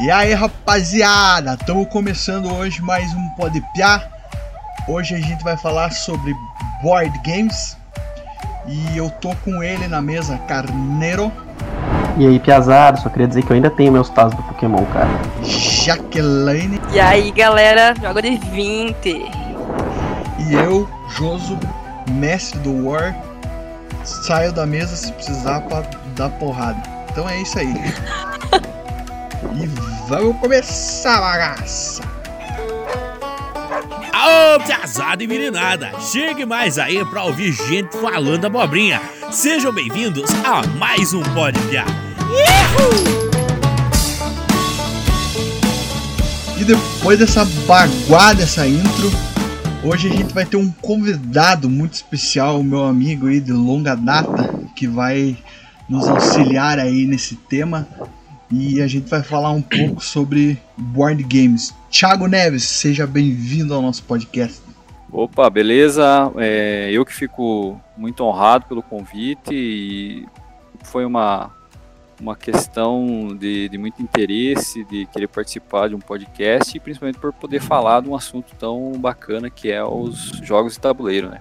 E aí, rapaziada, estamos começando hoje mais um Pode Piar. Hoje a gente vai falar sobre board games. E eu tô com ele na mesa, Carneiro. E aí, Piazada, só queria dizer que eu ainda tenho meus tazos do Pokémon, cara. Jaqueline. E aí, galera, joga de 20. E eu, Joso, mestre do War. Saio da mesa se precisar pra dar porrada. Então é isso aí. e vamos começar, bagaça! Ô, piazada e meninada, chegue mais aí pra ouvir gente falando abobrinha. Sejam bem-vindos a mais um Pode Piar. E depois dessa baguada, essa intro, hoje a gente vai ter um convidado muito especial, meu amigo aí de longa data, que vai nos auxiliar aí nesse tema. E a gente vai falar um pouco sobre board games. Thiago Neves, seja bem-vindo ao nosso podcast. Opa, beleza? É, eu que fico muito honrado pelo convite e foi uma, uma questão de, de muito interesse, de querer participar de um podcast e principalmente por poder falar de um assunto tão bacana que é os jogos de tabuleiro, né?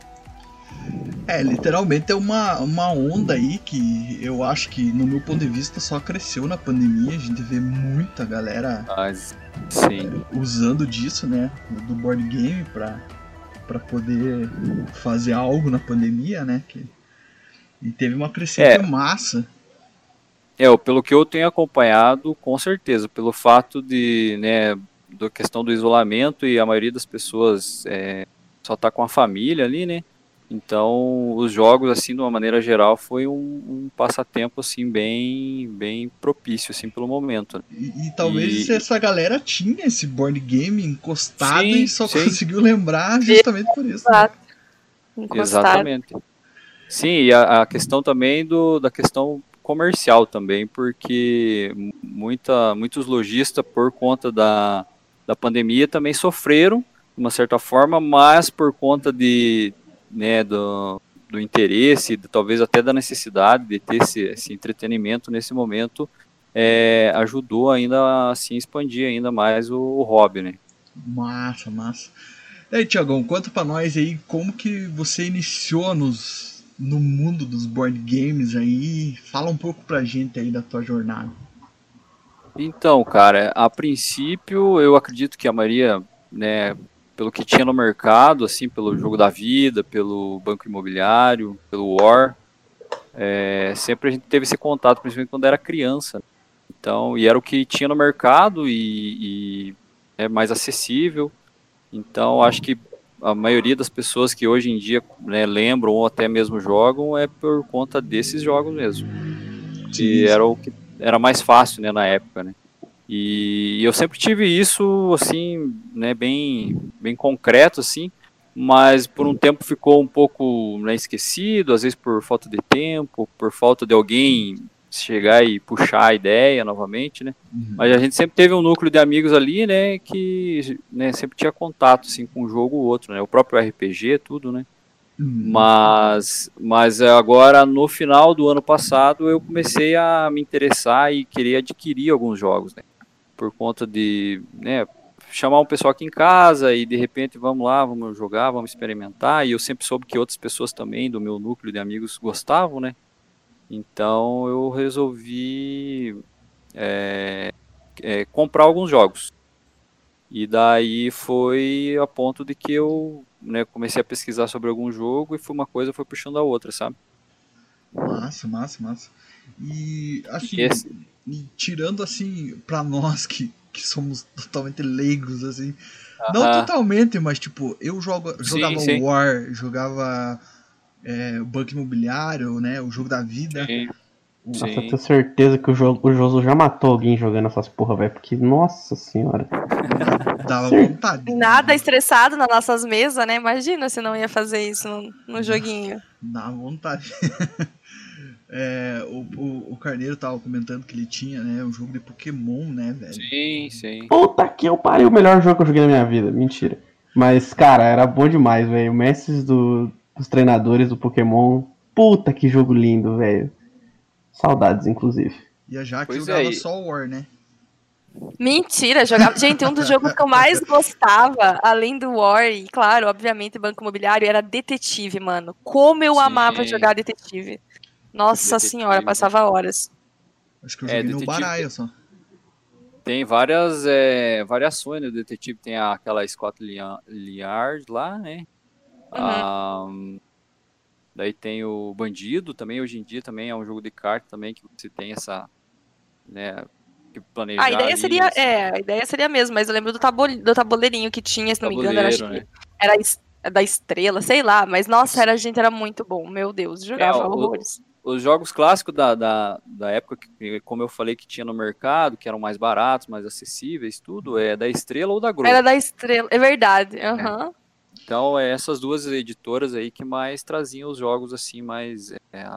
É, literalmente é uma, uma onda aí que eu acho que, no meu ponto de vista, só cresceu na pandemia. A gente vê muita galera sim. usando disso, né? Do board game pra, pra poder fazer algo na pandemia, né? Que, e teve uma crescente É. massa. É, pelo que eu tenho acompanhado, com certeza, pelo fato de, né, da questão do isolamento e a maioria das pessoas é, só tá com a família ali, né? Então, os jogos, assim, de uma maneira geral, foi um, um passatempo, assim, bem, bem propício, assim, pelo momento. né? E, e talvez E- essa galera tinha esse board game encostado Sim, e só sim. conseguiu lembrar justamente por isso. né? Exatamente. Sim, e a, a questão também do, da questão comercial também, porque muita, muitos lojistas, por conta da, da pandemia, também sofreram, de uma certa forma, mas por conta de, né, do, do interesse, de, talvez até da necessidade de ter esse, esse entretenimento nesse momento, é, ajudou ainda a assim, expandir ainda mais o, o hobby, né? Massa, massa. E aí, Tiagão, conta pra nós aí como que você iniciou nos, no mundo dos board games aí. Fala um pouco pra gente aí da tua jornada. Então, cara, a princípio eu acredito que a maioria, né, pelo que tinha no mercado, assim, pelo jogo da vida, pelo banco imobiliário, pelo War, é, sempre a gente teve esse contato, principalmente quando era criança. Então, e era o que tinha no mercado e, e é mais acessível. Então, acho que a maioria das pessoas que hoje em dia né, lembram ou até mesmo jogam é por conta desses jogos mesmo que era o que era mais fácil, né, na época, né? E eu sempre tive isso assim, né, bem bem concreto assim, mas por um tempo ficou um pouco né, esquecido, às vezes por falta de tempo, por falta de alguém chegar e puxar a ideia novamente, né? Uhum. Mas a gente sempre teve um núcleo de amigos ali, né, que né, sempre tinha contato assim com um jogo ou outro, né? O próprio RPG, tudo, né? Uhum. Mas, mas agora no final do ano passado eu comecei a me interessar e querer adquirir alguns jogos, né? Por conta de, né, chamar um pessoal aqui em casa e de repente vamos lá, vamos jogar, vamos experimentar. E eu sempre soube que outras pessoas também do meu núcleo de amigos gostavam, né? Então eu resolvi é, é, comprar alguns jogos. E daí foi a ponto de que eu né, comecei a pesquisar sobre algum jogo e foi uma coisa foi puxando a outra, sabe? Massa, massa, massa. E assim, esse- e tirando assim, pra nós que, que somos totalmente leigos, assim. Não Aham. totalmente, mas tipo, eu jogo, jogava sim. War, jogava é, o Banco Imobiliário, né? O jogo da vida. Sim, Nossa, eu sim. tenho certeza que o, jo o Joso já matou alguém jogando essas porra, velho. Porque, nossa senhora. Dava Sim. vontade. Nada estressado nas nossas mesas, né? Imagina se não ia fazer isso no, no joguinho. Dá vontade. É, o, o, o Carneiro tava comentando que ele tinha, né, um jogo de Pokémon, né, velho? Sim, sim. Puta que eu parei o melhor jogo que eu joguei na minha vida. Mentira. Mas, cara, era bom demais, velho. Mestres do, dos treinadores do Pokémon. Puta que jogo lindo, velho. Saudades, inclusive. E a Jaque Pois jogava é, só War, né? Mentira, jogava. Gente, um dos jogos que eu mais gostava, além do War, e claro, obviamente, Banco Imobiliário, era Detetive, mano. Como eu Sim. amava jogar Detetive. Nossa Detetive. senhora, passava horas. Acho que eu É, joguei no baralho só. Tem várias é, variações no detetive. Tem aquela Scotland Yard lá, né? Ah, daí tem o Bandido também. Hoje em dia também é um jogo de carta também que você tem essa, né? Que planejar A ideia ali, seria, é, a ideia seria mesmo, mas eu lembro do, tabule, do tabuleirinho que tinha, se não me engano, era, acho tabuleiro, que né? era da estrela, sei lá, mas nossa, era, gente, era muito bom, meu Deus, jogava É, o- horrores. Os jogos clássicos da, da, da época, que, como eu falei, que tinha no mercado, que eram mais baratos, mais acessíveis, tudo, é da Estrela ou da Grow. Era da estrela, é verdade, aham. Então, é essas duas editoras aí que mais traziam os jogos assim, mais é,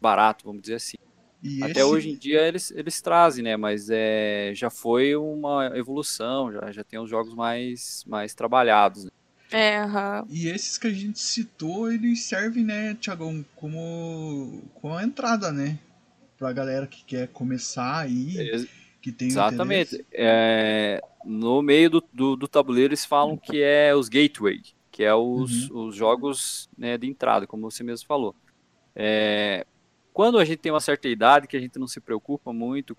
barato, vamos dizer assim. E Até esse- hoje em dia eles, eles trazem, né? Mas é, já foi uma evolução, já, já tem os jogos mais, mais trabalhados. Né? É, aham. E esses que a gente citou, eles servem, né, Tiagão, como, como a entrada, né? Pra galera que quer começar aí, que tem Exatamente. É, no meio do, do, do tabuleiro eles falam que é os gateway, que é os, os jogos né, de entrada, como você mesmo falou. É, quando a gente tem uma certa idade que a gente não se preocupa muito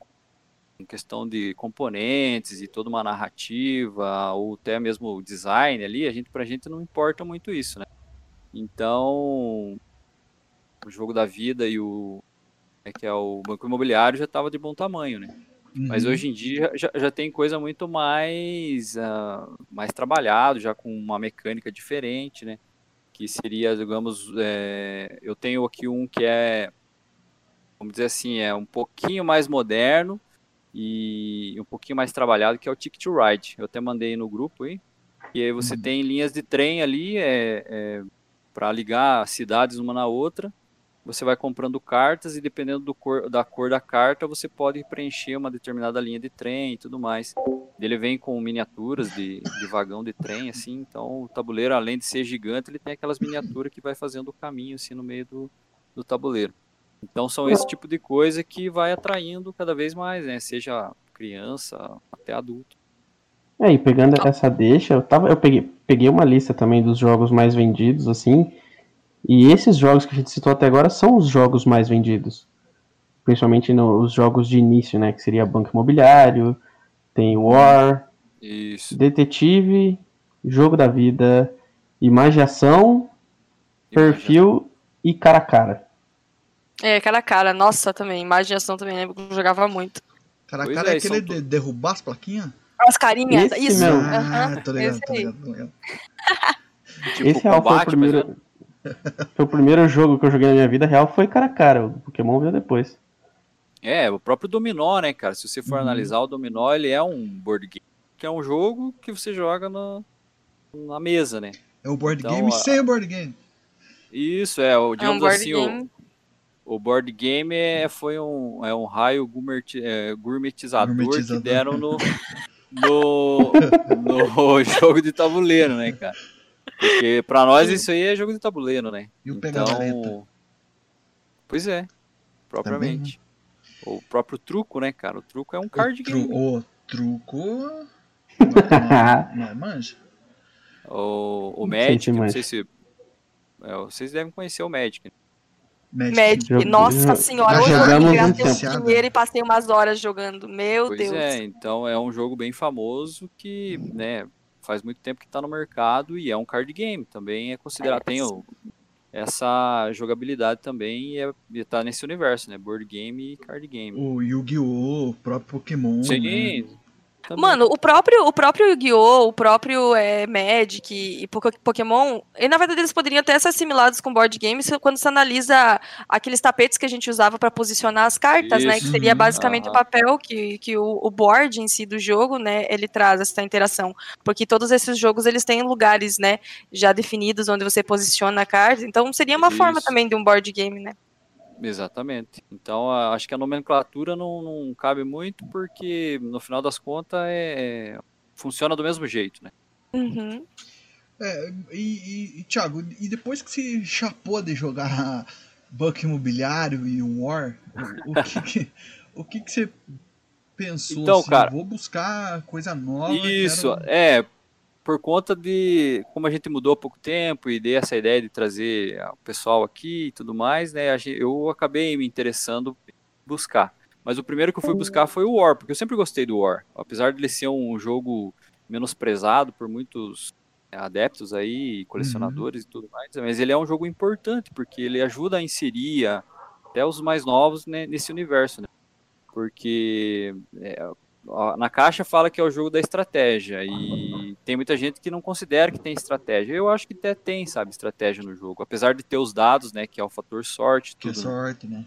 com questão de componentes e toda uma narrativa ou até mesmo o design ali, a gente pra gente não importa muito isso, né? Então, o jogo da vida e o é que é o banco imobiliário já estava de bom tamanho, né? Mas Uhum. hoje em dia já, já tem coisa muito mais, ah, mais trabalhado, já com uma mecânica diferente, né? Que seria, digamos, é, eu tenho aqui um que é, vamos dizer assim, é um pouquinho mais moderno e um pouquinho mais trabalhado, que é o Ticket to Ride. Eu até mandei no grupo aí. E aí você tem linhas de trem ali é, para ligar cidades uma na outra você vai comprando cartas e dependendo do cor, da cor da carta, você pode preencher uma determinada linha de trem e tudo mais. Ele vem com miniaturas de, de vagão de trem, assim, então o tabuleiro, além de ser gigante, ele tem aquelas miniaturas que vai fazendo o caminho, assim, no meio do, do tabuleiro. Então são esse tipo de coisa que vai atraindo cada vez mais, né? Seja criança até adulto. É, e pegando essa deixa, eu, tava, eu peguei, peguei uma lista também dos jogos mais vendidos, assim, e esses jogos que a gente citou até agora são os jogos mais vendidos. Principalmente nos jogos de início, né? Que seria Banco Imobiliário, tem War, Isso. Detetive, Jogo da Vida, Imaginação, Perfil e Cara a Cara. É, cara a cara, nossa também, imaginação também, lembro que eu jogava muito. Cara, Pois cara, é, é aquele de derrubar as plaquinhas? As carinhas, Esse isso. mesmo. Ah, tô ligado, esse tô ligado, tô ligado. Tipo Esse real foi o primeiro. Foi o primeiro jogo que eu joguei na minha vida real, foi cara a cara. O Pokémon veio depois. É, o próprio dominó, né, cara? Se você for Uhum. analisar o dominó, ele é um board game, que é um jogo que você joga na, na mesa, né? É o board Então, game a- sem o board game. Isso, é, o, É um digamos board assim, o. o board game é, foi um, é um raio gourmet- é, gourmetizador, Gourmetizador. que deram no, no, no jogo de tabuleiro, né, cara? Porque pra nós isso aí é jogo de tabuleiro, né? E o pega-vareta. Pois é, propriamente. O próprio truco, né, cara? O truco é um O, card tru- game. o truco. Não, não é manja? O, o Não sei Magic, se não sei se. é, vocês devem conhecer o Magic. Magic, Jogo- nossa senhora, hoje eu gravei um o tempo. primeiro e passei umas horas jogando, meu Pois Deus. é, então é um jogo bem famoso que, né, faz muito tempo que tá no mercado e é um card game. Também é considerado. É, Tem o- essa jogabilidade também e, é, tá nesse universo, né? Board game e card game. O Yu-Gi-Oh!, o próprio Pokémon. né? Também. Mano, o próprio, o próprio Yu-Gi-Oh!, o próprio é, Magic e Poké- Pokémon, e na verdade eles poderiam até ser assimilados com board games quando se analisa aqueles tapetes que a gente usava para posicionar as cartas, né? Que Isso. seria Uhum. basicamente o Aham. papel que, que o, o board em si do jogo, né? Ele traz essa interação. Porque todos esses jogos eles têm lugares, né? Já definidos onde você posiciona a carta. Então seria uma forma Isso. também de um board game, né? Exatamente. Então, acho que a nomenclatura não, não cabe muito, porque no final das contas é, funciona do mesmo jeito, né? Uhum. É, e, e, e, Thiago, e depois que você chapou de jogar Banco Imobiliário e War, o, o que que, o que que você pensou Então, assim, cara- vou buscar coisa nova. Isso, quero- é, por conta de como a gente mudou há pouco tempo e dei essa ideia de trazer o pessoal aqui e tudo mais, né, eu acabei me interessando em buscar. Mas o primeiro que eu fui buscar foi o War, porque eu sempre gostei do War. Apesar de ele ser um jogo menosprezado por muitos né, adeptos aí, colecionadores e tudo mais, mas ele é um jogo importante, porque ele ajuda a inserir até os mais novos né, nesse universo, né? Porque é, na caixa fala que é o jogo da estratégia e tem muita gente que não considera que tem estratégia. Eu acho que até tem, sabe, estratégia no jogo, apesar de ter os dados, né, que é o fator sorte, Que é tudo. né? sorte, né?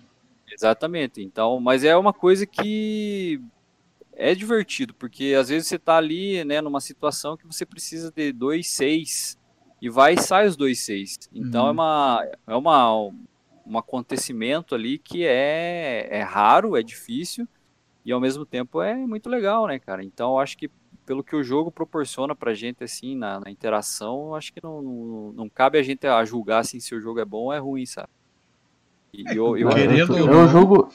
Exatamente. Então, mas é uma coisa que é divertido, porque às vezes você tá ali, né, numa situação que você precisa de dois seis e vai e sai os dois seis. Então Uhum. é uma é uma um acontecimento ali que é é raro, é difícil e ao mesmo tempo é muito legal, né, cara? Então eu acho que pelo que o jogo proporciona pra gente assim na, na interação, eu acho que não, não, não cabe a gente a julgar assim, se o jogo é bom ou é ruim, sabe? E eu, eu, Querendo eu, eu julgo,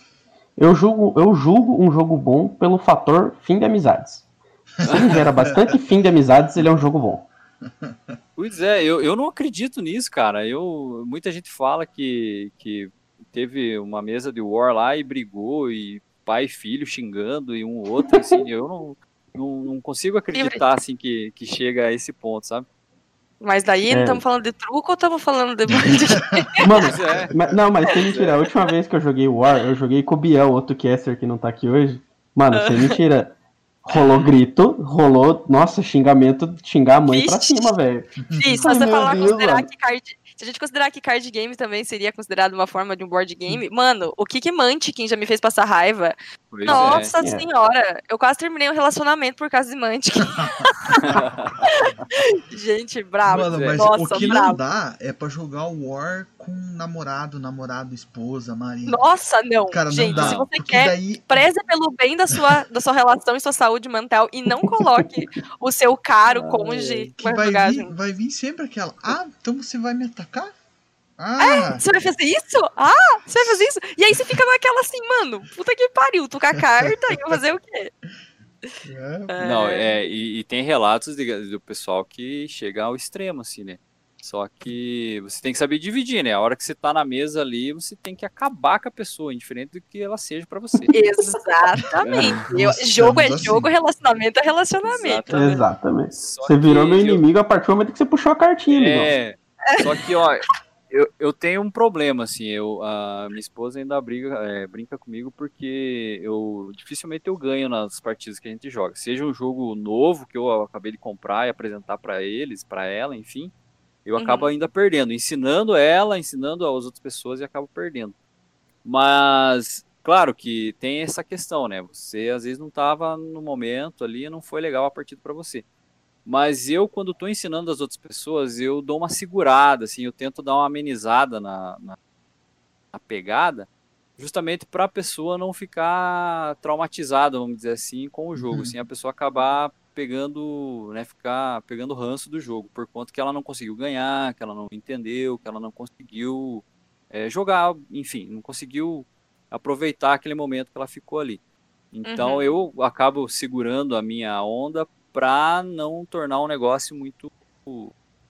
eu julgo, eu julgo um jogo bom pelo fator fim de amizades. Se ele gera bastante fim de amizades, ele é um jogo bom. Pois é, eu, eu não acredito nisso, cara. Eu, muita gente fala que, que teve uma mesa de War lá e brigou, e pai e filho xingando, e um outro, assim, eu não, não, não consigo acreditar, assim, que, que chega a esse ponto, sabe? Mas daí É. estamos falando de truco ou estamos falando de. Mano, é. mas- não, mas sem mentira, a última vez que eu joguei War, eu joguei com o Biel, outro caster que não tá aqui hoje. Mano, sem mentira. Rolou grito, rolou, nossa, xingamento, xingar a mãe pra Vixe. cima, velho. Sim, se você meu falar, Deus, considerar mano. que card. Se a gente considerar que card game também seria considerado uma forma de um board game, mano, o que que Munchkin já me fez passar raiva? Pois Nossa É. senhora, eu quase terminei um relacionamento por causa de Munchkin. gente, bravo. Mano, mas Nossa, o que bravo. não dá é pra jogar o War com namorado, namorado, esposa, marido. Nossa, não. Cara, gente, não dá. se você quer, daí preze pelo bem da sua, da sua relação e sua saúde mental e não coloque o seu caro Ai, cônjuge que vai jogar vir, vai vir sempre aquela. Ah, então você vai me atacar? Ah, Você vai fazer isso? Ah, você vai fazer isso? E aí você fica naquela assim, mano, puta que pariu, tu com a carta e eu fazer o quê? é, Não, é, e, e tem relatos de- do pessoal que chega ao extremo, assim, né? Só que você tem que saber dividir, né? A hora que você tá na mesa ali, você tem que acabar com a pessoa, indiferente do que ela seja pra você. Exatamente. Eu- Nós jogo é estamos jogo, assim. relacionamento é relacionamento. Exatamente. Exatamente. Só Você virou meu eu- inimigo a partir do momento que você puxou a cartinha. É, só que, ó, eu, eu tenho um problema, assim, eu, a minha esposa ainda briga, é, brinca comigo porque eu dificilmente eu ganho nas partidas que a gente joga. Seja um jogo novo que eu acabei de comprar e apresentar pra eles, pra ela, enfim, eu Uhum. acabo ainda perdendo, ensinando ela, ensinando as outras pessoas e acabo perdendo. Mas, claro que tem essa questão, né? Você às vezes não estava no momento ali, não foi legal a partida pra você. Mas eu, quando estou ensinando as outras pessoas, eu dou uma segurada, assim, eu tento dar uma amenizada na, na, na pegada, justamente para a pessoa não ficar traumatizada, vamos dizer assim, com o jogo, Uhum. assim, a pessoa acabar pegando, né, ficar pegando ranço do jogo, por conta que ela não conseguiu ganhar, que ela não entendeu, que ela não conseguiu é, jogar, enfim, não conseguiu aproveitar aquele momento que ela ficou ali. Então Uhum. eu acabo segurando a minha onda para não tornar um negócio muito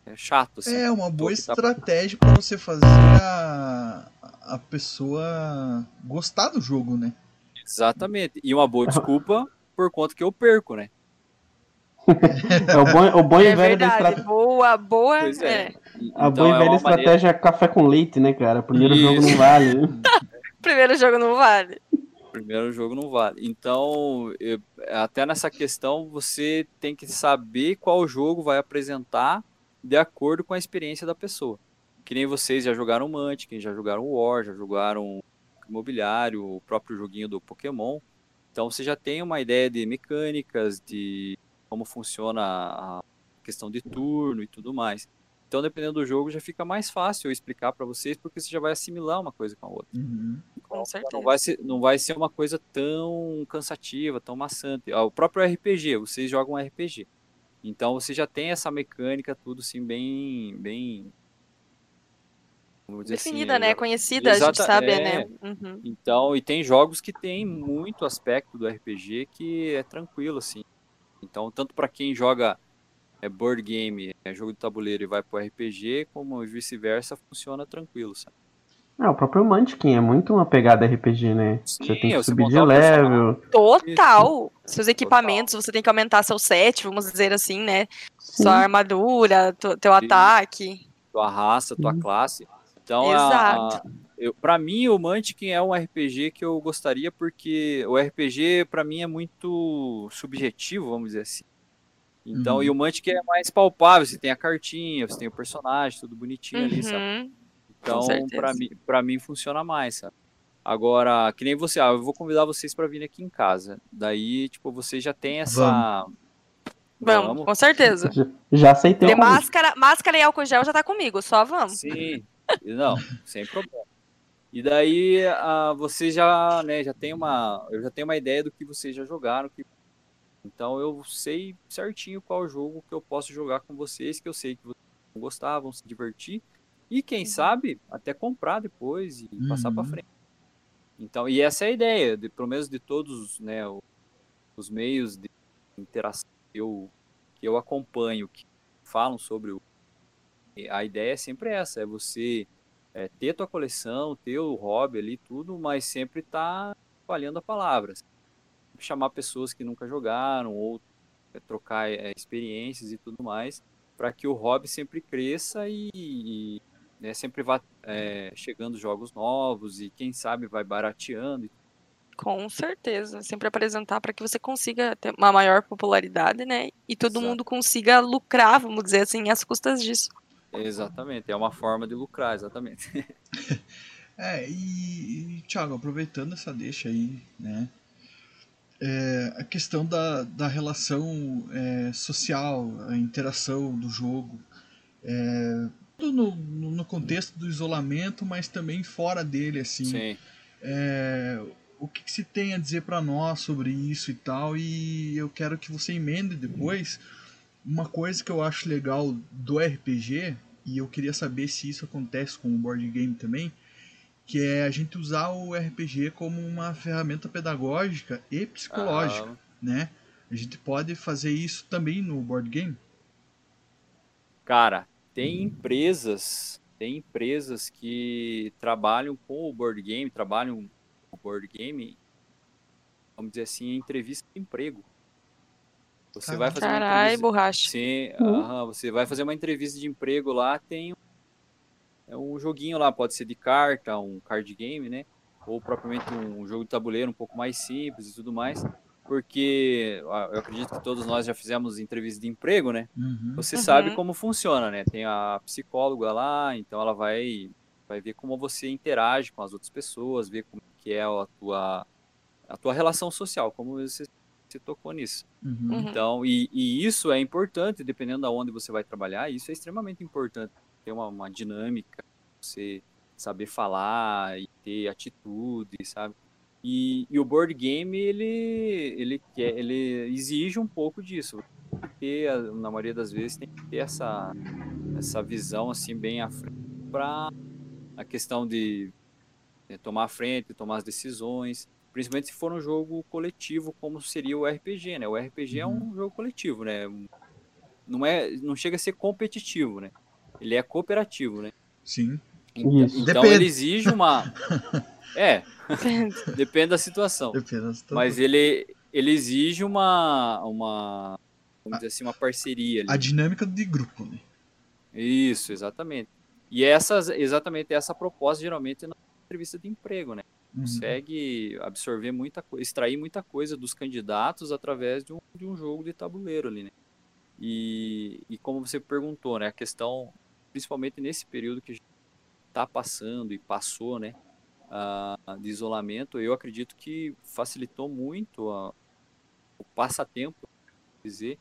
é, chato. Assim. é uma boa tá- estratégia pra você fazer a, a pessoa gostar do jogo, né? Exatamente. E uma boa desculpa por conta que eu perco, né? É o bom, o bom e É velho da verdade. estratégia. Boa, boa. É. é. A Então, boa e é velha estratégia é café com leite, né, cara? Primeiro jogo Isso. não vale. Primeiro jogo não vale. Primeiro jogo não vale. Então, eu- até nessa questão, você tem que saber qual jogo vai apresentar de acordo com a experiência da pessoa. Que nem vocês já jogaram Munchkin, já jogaram War, já jogaram Imobiliário, o próprio joguinho do Pokémon. Então, você já tem uma ideia de mecânicas, de como funciona a questão de turno e tudo mais. Então, dependendo do jogo, já fica mais fácil eu explicar para vocês, porque você já vai assimilar uma coisa com a outra. Uhum. Com Não certeza. vai, ser, não vai ser uma coisa tão cansativa, tão maçante. Ah, O próprio RPG, vocês jogam RPG. Então você já tem essa mecânica, tudo assim, bem. bem dizer Definida, assim, né? eu- Conhecida, a gente Exata- sabe, é. né? Uhum. Então, e tem jogos que tem muito aspecto do RPG que é tranquilo, assim. Então, tanto para quem joga é, board game, é, jogo de tabuleiro e vai pro RPG, como vice-versa, funciona tranquilo, sabe? Ah, o próprio Munchkin é muito uma pegada RPG, né? Sim, você tem que você subir de level. Total. Seus equipamentos, você tem que aumentar seu set, vamos dizer assim, né? Sim. Sua armadura, tu- teu ataque. Tua raça, tua Uhum. classe. Então, a, Exato. a, eu, pra mim, o Munchkin é um RPG que eu gostaria, porque o RPG, pra mim, é muito subjetivo, vamos dizer assim. Então, Uhum. e o Munchkin é mais palpável, você tem a cartinha, você tem o personagem, tudo bonitinho ali, sabe? Uhum. Então, pra mim, pra mim funciona mais, sabe? Agora, que nem você, ah, eu vou convidar vocês pra vir aqui em casa. Daí, tipo, você já tem essa. Vamos, com certeza. Já, já aceitei De o máscara, máscara e álcool gel já tá comigo, só vamos. Sim, não, sem problema. E daí, ah, você já, né, já tem uma, eu já tenho uma ideia do que vocês já jogaram, que então eu sei certinho qual jogo que eu posso jogar com vocês, que eu sei que vocês vão gostar, vão se divertir e quem sabe até comprar depois e passar para Uhum. frente. Então, e essa é a ideia, de, pelo menos de todos, né, o- os meios de interação que eu, que eu acompanho, que falam sobre o a ideia é sempre essa, é você é, ter tua coleção, ter o hobby ali, tudo, mas sempre tá espalhando a palavra. Chamar pessoas que nunca jogaram, ou é, trocar é, experiências e tudo mais, para que o hobby sempre cresça e, e, né, sempre vá é, chegando jogos novos e quem sabe vai barateando. Com certeza. Sempre apresentar para que você consiga ter uma maior popularidade, né? E todo Exato. mundo consiga lucrar, vamos dizer assim, às custas disso. Exatamente, é uma forma de lucrar, exatamente. É, e, e Thiago, aproveitando essa deixa aí, né? É, a questão da, da relação é, social, a interação do jogo, é, tudo no, no contexto do isolamento, mas também fora dele, assim. Sim. É, o que, que se tem a dizer para nós sobre isso e tal, e eu quero que você emende depois uma coisa que eu acho legal do RPG, e eu queria saber se isso acontece com o board game também, que é a gente usar o RPG como uma ferramenta pedagógica e psicológica, Ah, né? A gente pode fazer isso também no board game? Cara, tem empresas, tem empresas que trabalham com o board game, trabalham com o board game, vamos dizer assim, em entrevista de emprego. Você vai fazer uma Carai, entrevista, borracha. Sim, Uhum. aham, você vai fazer uma entrevista de emprego lá, tem um, é um joguinho lá, pode ser de carta, um card game, né? Ou propriamente um jogo de tabuleiro um pouco mais simples e tudo mais. Porque ah, eu acredito que todos nós já fizemos entrevista de emprego, né? Uhum. Você Uhum. sabe como funciona, né? Tem a psicóloga lá, então ela vai, vai ver como você interage com as outras pessoas, ver como que é a tua, a tua relação social, como você, você tocou nisso. Uhum. Uhum. Então, e, e isso é importante, dependendo de onde você vai trabalhar, isso é extremamente importante. Ter uma, uma dinâmica, você saber falar e ter atitude, sabe? E, e o board game, ele, ele, quer, ele exige um pouco disso. Tem que ter, a- na maioria das vezes, tem que ter essa, essa visão assim bem à frente para a questão de né, tomar a frente, tomar as decisões, principalmente se for um jogo coletivo, como seria o RPG, né? O RPG é um jogo coletivo, né? Não é, não chega a ser competitivo, né? Ele é cooperativo, né? Sim. Então, Isso. então Depende. ele exige uma, é, depende da situação. Depende da situação. Mas ele, ele exige uma, uma, vamos dizer assim, uma parceria ali. A dinâmica de grupo, né? Isso, exatamente. E essas, exatamente essa proposta geralmente na entrevista de emprego, né? Uhum. Consegue absorver muita coisa, extrair muita coisa dos candidatos através de um, de um jogo de tabuleiro ali, né? E, e como você perguntou, né? A questão, principalmente nesse período que está passando e passou, né? ah, de isolamento, eu acredito que facilitou muito a- o passatempo, dizer,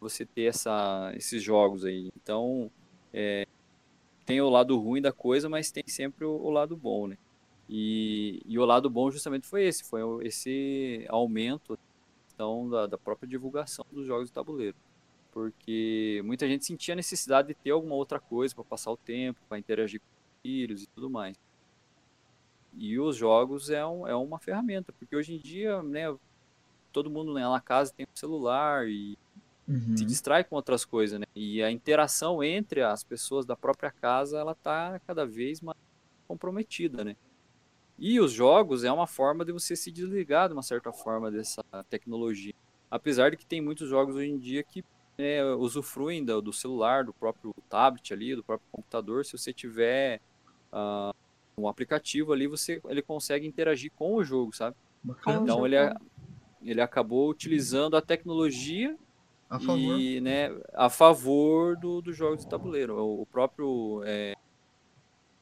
você ter essa, esses jogos aí. Então, é, tem o lado ruim da coisa, mas tem sempre o, o lado bom, né? E, e o lado bom justamente foi esse, foi esse aumento então, da, da própria divulgação dos jogos de tabuleiro. Porque muita gente sentia a necessidade de ter alguma outra coisa para passar o tempo, para interagir com filhos e tudo mais. E os jogos é, um, é uma ferramenta, porque hoje em dia, né, todo mundo né, na casa tem um celular e Uhum. se distrai com outras coisas, né? E a interação entre as pessoas da própria casa, ela tá cada vez mais comprometida, né? E os jogos é uma forma de você se desligar de uma certa forma dessa tecnologia. Apesar de que tem muitos jogos hoje em dia que né, usufruem do, do celular, do próprio tablet ali, do próprio computador. Se você tiver ah, um aplicativo ali, você ele consegue interagir com o jogo, sabe? Bacana. Então ele, a- ele acabou utilizando a tecnologia A favor. e, né, a favor do, do jogo de tabuleiro. O, o próprio é,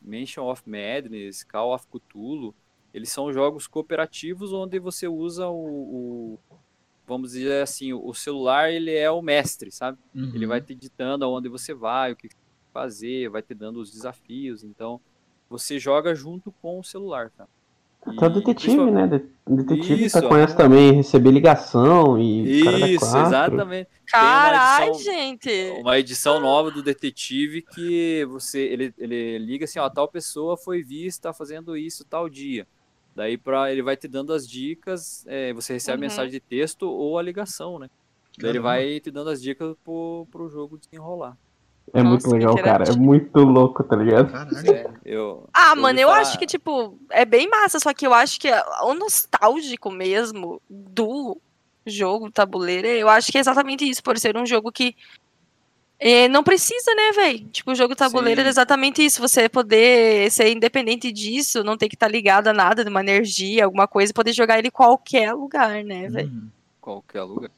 Mansion of Madness, Call of Cthulhu, eles são jogos cooperativos onde você usa o, o- vamos dizer assim, o celular ele é o mestre, sabe? Uhum. Ele vai te ditando aonde você vai, o que fazer, vai te dando os desafios. Então, você joga junto com o celular, cara. Até o detetive, né? Detetive Isso, tá com essa também, receber ligação e cara da Isso, quatro. exatamente. Caralho, gente. Uma edição nova do detetive que você ele, ele liga assim, ó, tal pessoa foi vista fazendo isso tal dia. Daí para ele vai te dando as dicas, é, você recebe a Uhum. mensagem de texto ou a ligação, né? Daí ele vai te dando as dicas pro, pro jogo desenrolar. É muito Nossa, que legal, cara. É muito louco, tá ligado? É, eu, Ah, eu mano, eu falar- acho que, tipo, é bem massa, só que eu acho que o nostálgico mesmo do jogo tabuleiro, eu acho que é exatamente isso, por ser um jogo que eh, não precisa, né, velho? Tipo, o jogo tabuleiro Sim. é exatamente isso, você poder ser independente disso, não ter que estar ligado a nada, de uma energia, alguma coisa, e poder jogar ele em qualquer lugar, né, velho? Uhum. qualquer lugar.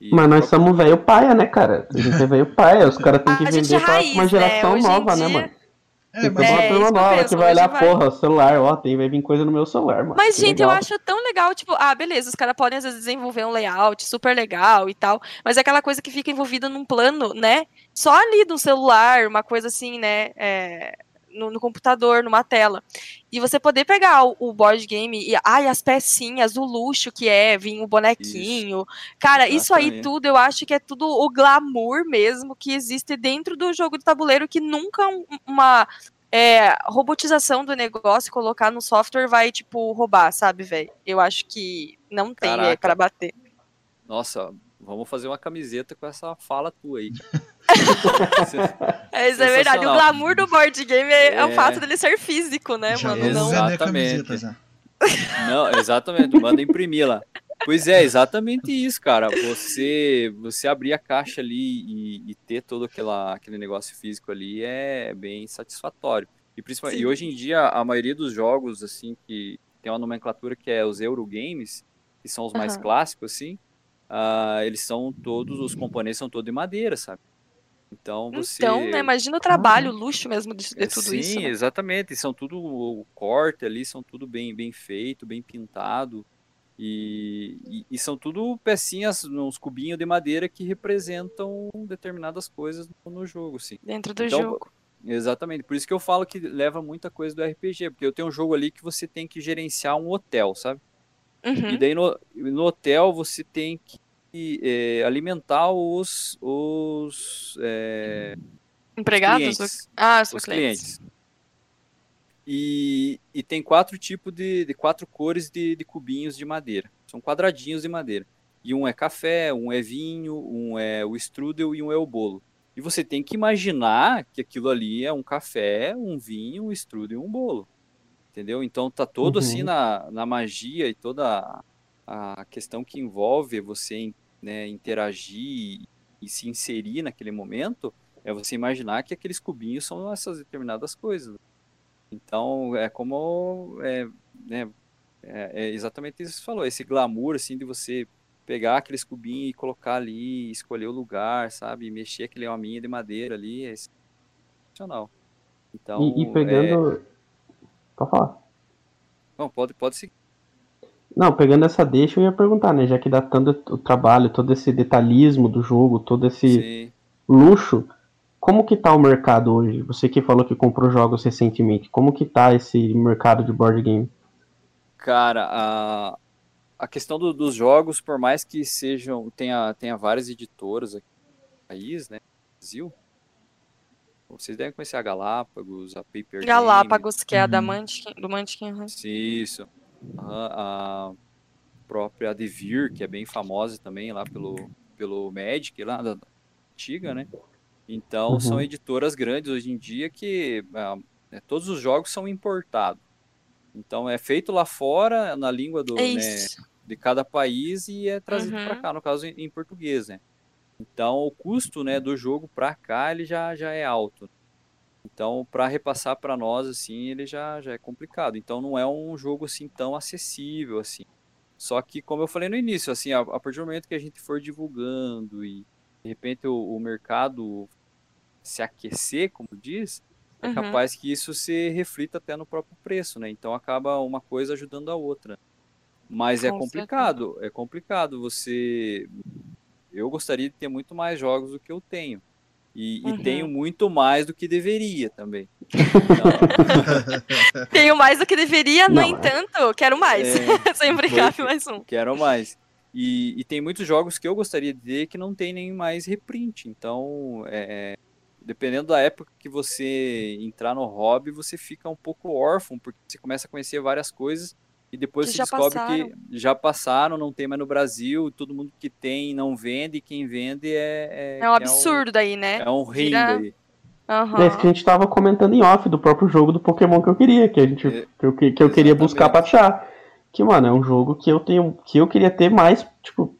E Mas nós somos velho paia, né, cara? A gente é velho paia, os caras têm que A gente vender é pra raiz, uma geração né? Hoje em nova, né, dia- mano? É, mas É, eu nova que vai olhar, vai. porra, o celular, ó, tem, vai vir coisa no meu celular, mano. Mas, Que gente, eu legal. acho tão legal, tipo, ah, beleza, os caras podem às vezes desenvolver um layout super legal e tal, mas é aquela coisa que fica envolvida num plano, né? Só ali no celular, uma coisa assim, né? é, no, no computador, numa tela. E você poder pegar o, o board game e, ai, as pecinhas, o luxo que é, vir o bonequinho. Cara, isso aí Exatamente. tudo, eu acho que é tudo o glamour mesmo que existe dentro do jogo de tabuleiro, que nunca um- uma é, robotização do negócio, colocar no software vai, tipo, roubar, sabe, velho? Eu acho que não tem Caraca. é, pra bater. Nossa, vamos fazer uma camiseta com essa fala tua aí. É, isso é verdade. O glamour do board game é, é o É. fato dele ser físico, né, Já mano? Não... Exatamente. já. Não, exatamente, manda imprimir lá. Pois é, exatamente isso, cara. Você você abrir a caixa ali e, e ter todo aquela, aquele negócio físico ali é bem satisfatório. E, principalmente, e hoje em dia, a maioria dos jogos, assim, que tem uma nomenclatura que é os Eurogames, que são os mais Aham. clássicos, assim, ah, eles são todos, os componentes são todos de madeira, sabe? Então você. Então, né, imagina o trabalho, o luxo mesmo de, de tudo Sim, isso. né? exatamente. São tudo o corte ali, são tudo bem, bem feito, bem pintado. E, e, e são tudo pecinhas, uns cubinhos de madeira que representam determinadas coisas no, no jogo, sim. Dentro do Então, jogo. Exatamente. Por isso que eu falo que leva muita coisa do RPG, porque eu tenho um jogo ali que você tem que gerenciar um hotel, sabe? E Uhum. daí no, no hotel você tem que eh, alimentar os, os eh, Empregados? clientes Ah, os, os clientes. clientes. E, e tem quatro tipos de, de quatro cores de, de cubinhos de madeira. São quadradinhos de madeira. E um é café, um é vinho, um é o strudel e um é o bolo. E você tem que imaginar que aquilo ali é um café, um vinho, um strudel e um bolo. Entendeu? Então tá todo Uhum. assim na, na magia e toda a, questão que envolve você né, interagir e se inserir naquele momento é você imaginar que aqueles cubinhos são essas determinadas coisas. Então, é como. É, né, é, é exatamente isso que você falou, esse glamour, assim, de você pegar aqueles cubinhos e colocar ali, escolher o lugar, sabe? Mexer aquele hominho de madeira ali, é sensacional. Então, E, e é... pegando. Pode falar. Não, pode, pode seguir. Não, pegando essa deixa, eu ia perguntar, né? Já que dá tanto o trabalho, todo esse detalhismo do jogo, todo esse Sim. luxo, como que tá o mercado hoje? Você que falou que comprou jogos recentemente, como que tá esse mercado de board game? Cara, a, a questão do- dos jogos, por mais que sejam, tenha, tenha várias editoras aqui no país, né, no Brasil, Vocês devem conhecer a Galápagos, a Paper Galápagos, que é a da Uhum. Munchkin, do Munchkin. uhum. Game. Isso. A, a própria Devir, que é bem famosa também lá pelo, pelo Magic, lá da antiga, né? Então, Uhum. são editoras grandes hoje em dia que ah, né, todos os jogos são importados. Então, é feito lá fora, na língua do, É né, de cada país e é trazido Uhum. para cá, no caso em, em português, né? Então o custo, né, do jogo para cá ele já, já é alto. Então para repassar para nós assim, ele já, já é complicado. Então não é um jogo assim tão acessível assim. Só que como eu falei no início, assim, a, a partir do momento que a gente for divulgando e de repente o, o mercado se aquecer, como diz, é Uhum. capaz que isso se reflita até no próprio preço, né? Então acaba uma coisa ajudando a outra. Mas é Com complicado, é complicado você. Eu gostaria de ter muito mais jogos do que eu tenho. E, e Uhum. tenho muito mais do que deveria também. Então, Tenho mais do que deveria, no Não, é. entanto, quero mais. É, Sempre foi cabe mais um. quero mais. E, e tem muitos jogos que eu gostaria de ter que não tem nem mais reprint. Então, é, dependendo da época que você entrar no hobby, você fica um pouco órfão, porque você começa a conhecer várias coisas e depois Que você já descobre passaram. que já passaram, não tem mais no Brasil, todo mundo que tem não vende, e quem vende é. É um que absurdo daí, né? É um reino Vira- aí. Aham. É isso que a gente tava comentando em off do próprio jogo do Pokémon que eu queria, que a gente É, que eu, que eu queria buscar pra achar. Que, mano, é um jogo que eu tenho. que eu queria ter mais, tipo,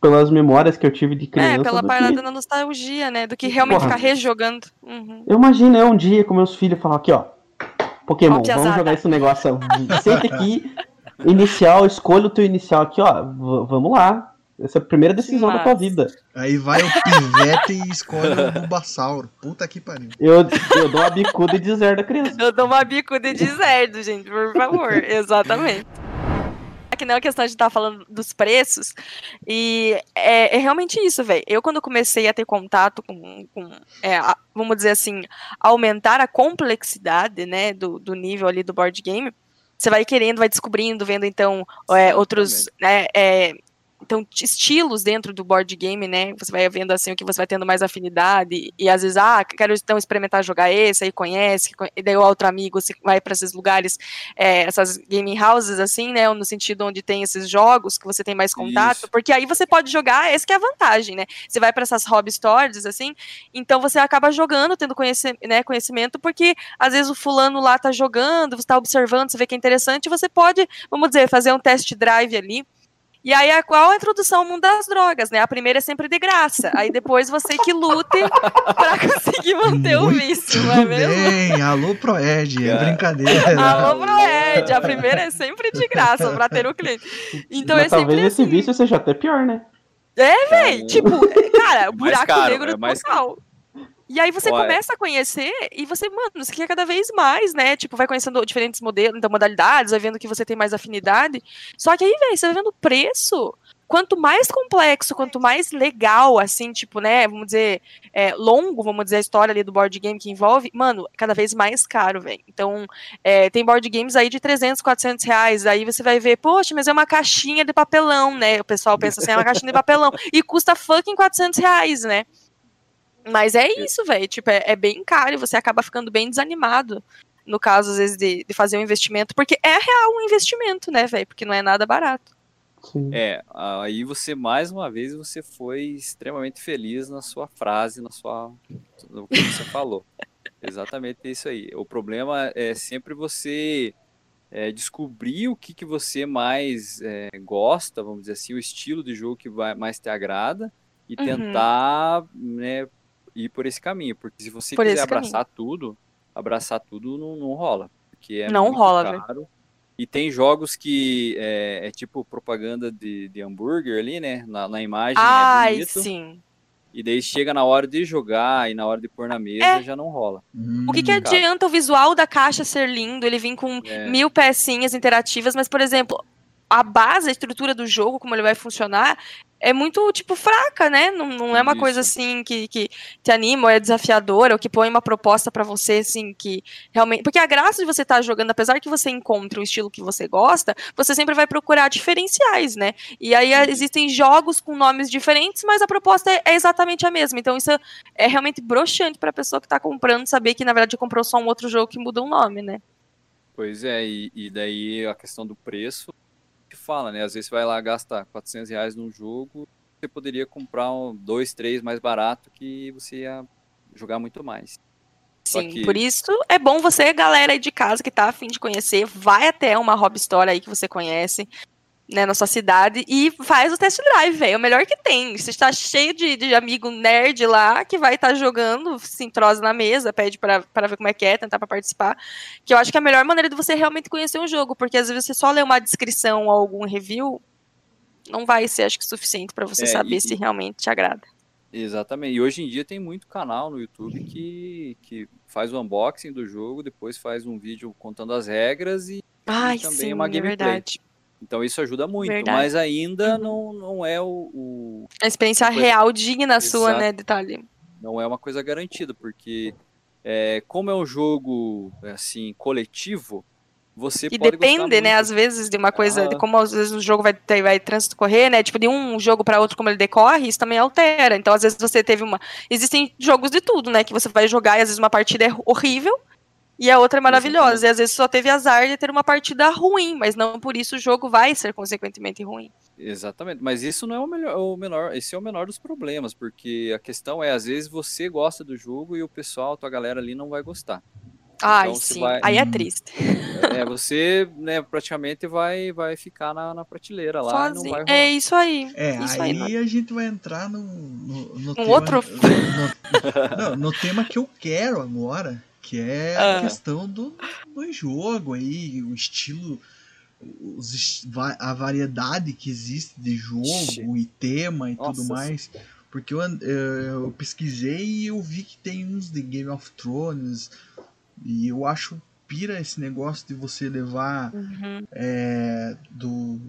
pelas memórias que eu tive de criança. É, pela do parada que... da nostalgia, né? Do que realmente Porra. ficar rejogando. Uhum. Eu imagino eu um dia com meus filhos falar aqui, ó. Pokémon, piazada. vamos jogar esse negócio. Senta aqui, inicial, escolha o teu inicial aqui, ó. v- vamos lá. Essa é a primeira decisão da tua vida. Aí vai o pivete e escolhe o Bulbasauro. Puta que pariu. Eu, eu dou uma bicuda e deserto a criança. Eu dou uma bicuda de deserto, gente, por favor. Exatamente. É que não é questão de estar falando dos preços. E é, é realmente isso, velho. Eu, quando comecei a ter contato com, com, é, a- vamos dizer assim, aumentar a complexidade, né, do, do nível ali do board game, você vai querendo, vai descobrindo, vendo então é, outros, né, é, então, estilos dentro do board game, né? Você vai vendo assim o que você vai tendo mais afinidade. E, às vezes, ah, quero então experimentar jogar esse, aí conhece, e daí o outro amigo você vai para esses lugares, é, essas gaming houses, assim, né? No sentido onde tem esses jogos que você tem mais contato, Isso. porque aí você pode jogar, essa que é a vantagem, né? Você vai para essas hobby stores, assim, então você acaba jogando, tendo conheci né, conhecimento, porque às vezes o fulano lá tá jogando, você tá observando, você vê que é interessante, você pode, vamos dizer, fazer um test drive ali. E aí, a qual a introdução ao mundo das drogas, né? A primeira é sempre de graça. Aí depois você que lute pra conseguir manter o Muito vício, não é mesmo? bem, alô Proed, é brincadeira. Alô, Proed, a primeira é sempre de graça pra ter o cliente. Então Mas é sempre talvez esse assim. vício seja até pior, né? Véi, tipo, cara, buraco caro, negro é mais total. E aí você Olha. começa a conhecer e você, mano, você quer cada vez mais, né? Tipo, vai conhecendo diferentes modelos, então, modalidades, vai vendo que você tem mais afinidade. Só que aí, velho, você vai vendo o preço. Quanto mais complexo, quanto mais legal, assim, tipo, né, vamos dizer, é, longo, vamos dizer, a história ali do board game que envolve, mano, cada vez mais caro, velho. Então, é, tem board games aí de 300, 400 reais, aí você vai ver, poxa, mas é uma caixinha de papelão, né? O pessoal pensa assim, é uma caixinha de papelão, e custa fucking 400 reais, né? Mas é isso, velho. Tipo, é, é bem caro e você acaba ficando bem desanimado. No caso, às vezes, de, de fazer um investimento. Porque é real um investimento, né, velho? Porque não é nada barato. Sim. É, aí você, mais uma vez, você foi extremamente feliz na sua frase, na sua, no que você falou. Exatamente isso aí. O problema é sempre você é, descobrir o que, que você mais é, gosta, vamos dizer assim, o estilo de jogo que vai, mais te agrada e Uhum. tentar né, ir por esse caminho. Porque se você Por quiser abraçar tudo, abraçar tudo não, não rola. Porque é Não muito rola, velho. caro. E tem jogos que é, é tipo propaganda de, de hambúrguer ali, né? Na, na imagem é Ai, bonito. sim. E daí chega na hora de jogar e na hora de pôr na mesa É. já não rola. Hum, O que, que adianta o visual da caixa ser lindo, ele vir com É. mil pecinhas interativas, mas, por exemplo, a base, a estrutura do jogo, como ele vai funcionar, é muito, tipo, fraca, né? Não, não é uma Isso. coisa assim que, que te anima, ou é desafiadora, ou que põe uma proposta pra você, assim, que realmente. Porque a graça de você estar jogando, apesar que você encontre o estilo que você gosta, você sempre vai procurar diferenciais, né? E aí Sim. existem jogos com nomes diferentes, mas a proposta é, é exatamente a mesma. Então isso é realmente broxante pra pessoa que tá comprando saber que, na verdade, comprou só um outro jogo que muda o nome, né? Pois é, e, e daí a questão do preço fala, né? Às vezes você vai lá gastar 400 reais num jogo, você poderia comprar um, dois, três mais barato que você ia jogar muito mais. Sim, que- por isso é bom você, galera aí de casa que tá afim de conhecer, vai até uma hobby store aí que você conhece, né, na sua cidade e faz o test drive, velho. É o melhor que tem. Você está cheio de, de amigo nerd lá que vai estar jogando, se entrosa na mesa, pede pra ver como é que é, tentar pra participar. Que eu acho que é a melhor maneira de você realmente conhecer um jogo, porque às vezes você só lê uma descrição ou algum review, não vai ser, acho que, suficiente pra você É, saber e- se realmente te agrada. Exatamente. E hoje em dia tem muito canal no YouTube que, que faz o unboxing do jogo, depois faz um vídeo contando as regras e Ai, também sim, uma é gameplay. verdade. Então isso ajuda muito. Verdade. Mas ainda Uhum. não, não é o, o- A experiência Coisa- real digna sua, Exato. né, detalhe. não é uma coisa garantida, porque é, como é um jogo assim coletivo, você E depende, né, às vezes, de uma coisa, de Aham. como às vezes o jogo vai, vai transcorrer, né, tipo, de um jogo para outro, como ele decorre, isso também altera. Então, às vezes você teve uma... Existem jogos de tudo, né, que você vai jogar e às vezes uma partida é horrível e a outra é maravilhosa. E às vezes só teve azar de ter uma partida ruim, mas não por isso o jogo vai ser consequentemente ruim. Exatamente, mas isso não é o melhor, o menor, esse é o menor dos problemas, porque a questão é, às vezes você gosta do jogo e o pessoal, a tua galera ali não vai gostar. Ai, Então, você sim. vai- Aí é Hum. triste. É, você, né, praticamente vai, vai ficar na, na prateleira lá e não Sozinho. vai rolar. É isso aí. É, isso aí, aí. a gente vai entrar no, no, no tema, outro- no, não, no tema que eu quero agora, que é a Ah. questão do, do jogo aí, o estilo, os, a variedade que existe de jogo Ixi. e tema e tudo Nossa mais. Porque eu, and- eh, eu pesquisei e eu vi que tem uns de Game of Thrones. E eu acho pira esse negócio de você levar Uhum. é, do,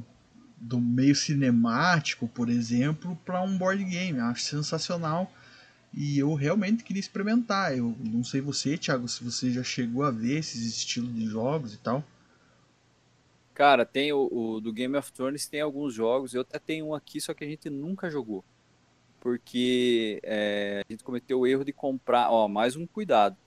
do meio cinemático, por exemplo, para um board game. Eu acho sensacional. E eu realmente queria experimentar. Eu não sei você, Thiago, se você já chegou a ver esses estilos de jogos e tal. Cara, tem o, o do Game of Thrones, tem alguns jogos, eu até tenho um aqui, só que a gente nunca jogou. Porque é, a gente cometeu o erro de comprar, ó, mais um cuidado.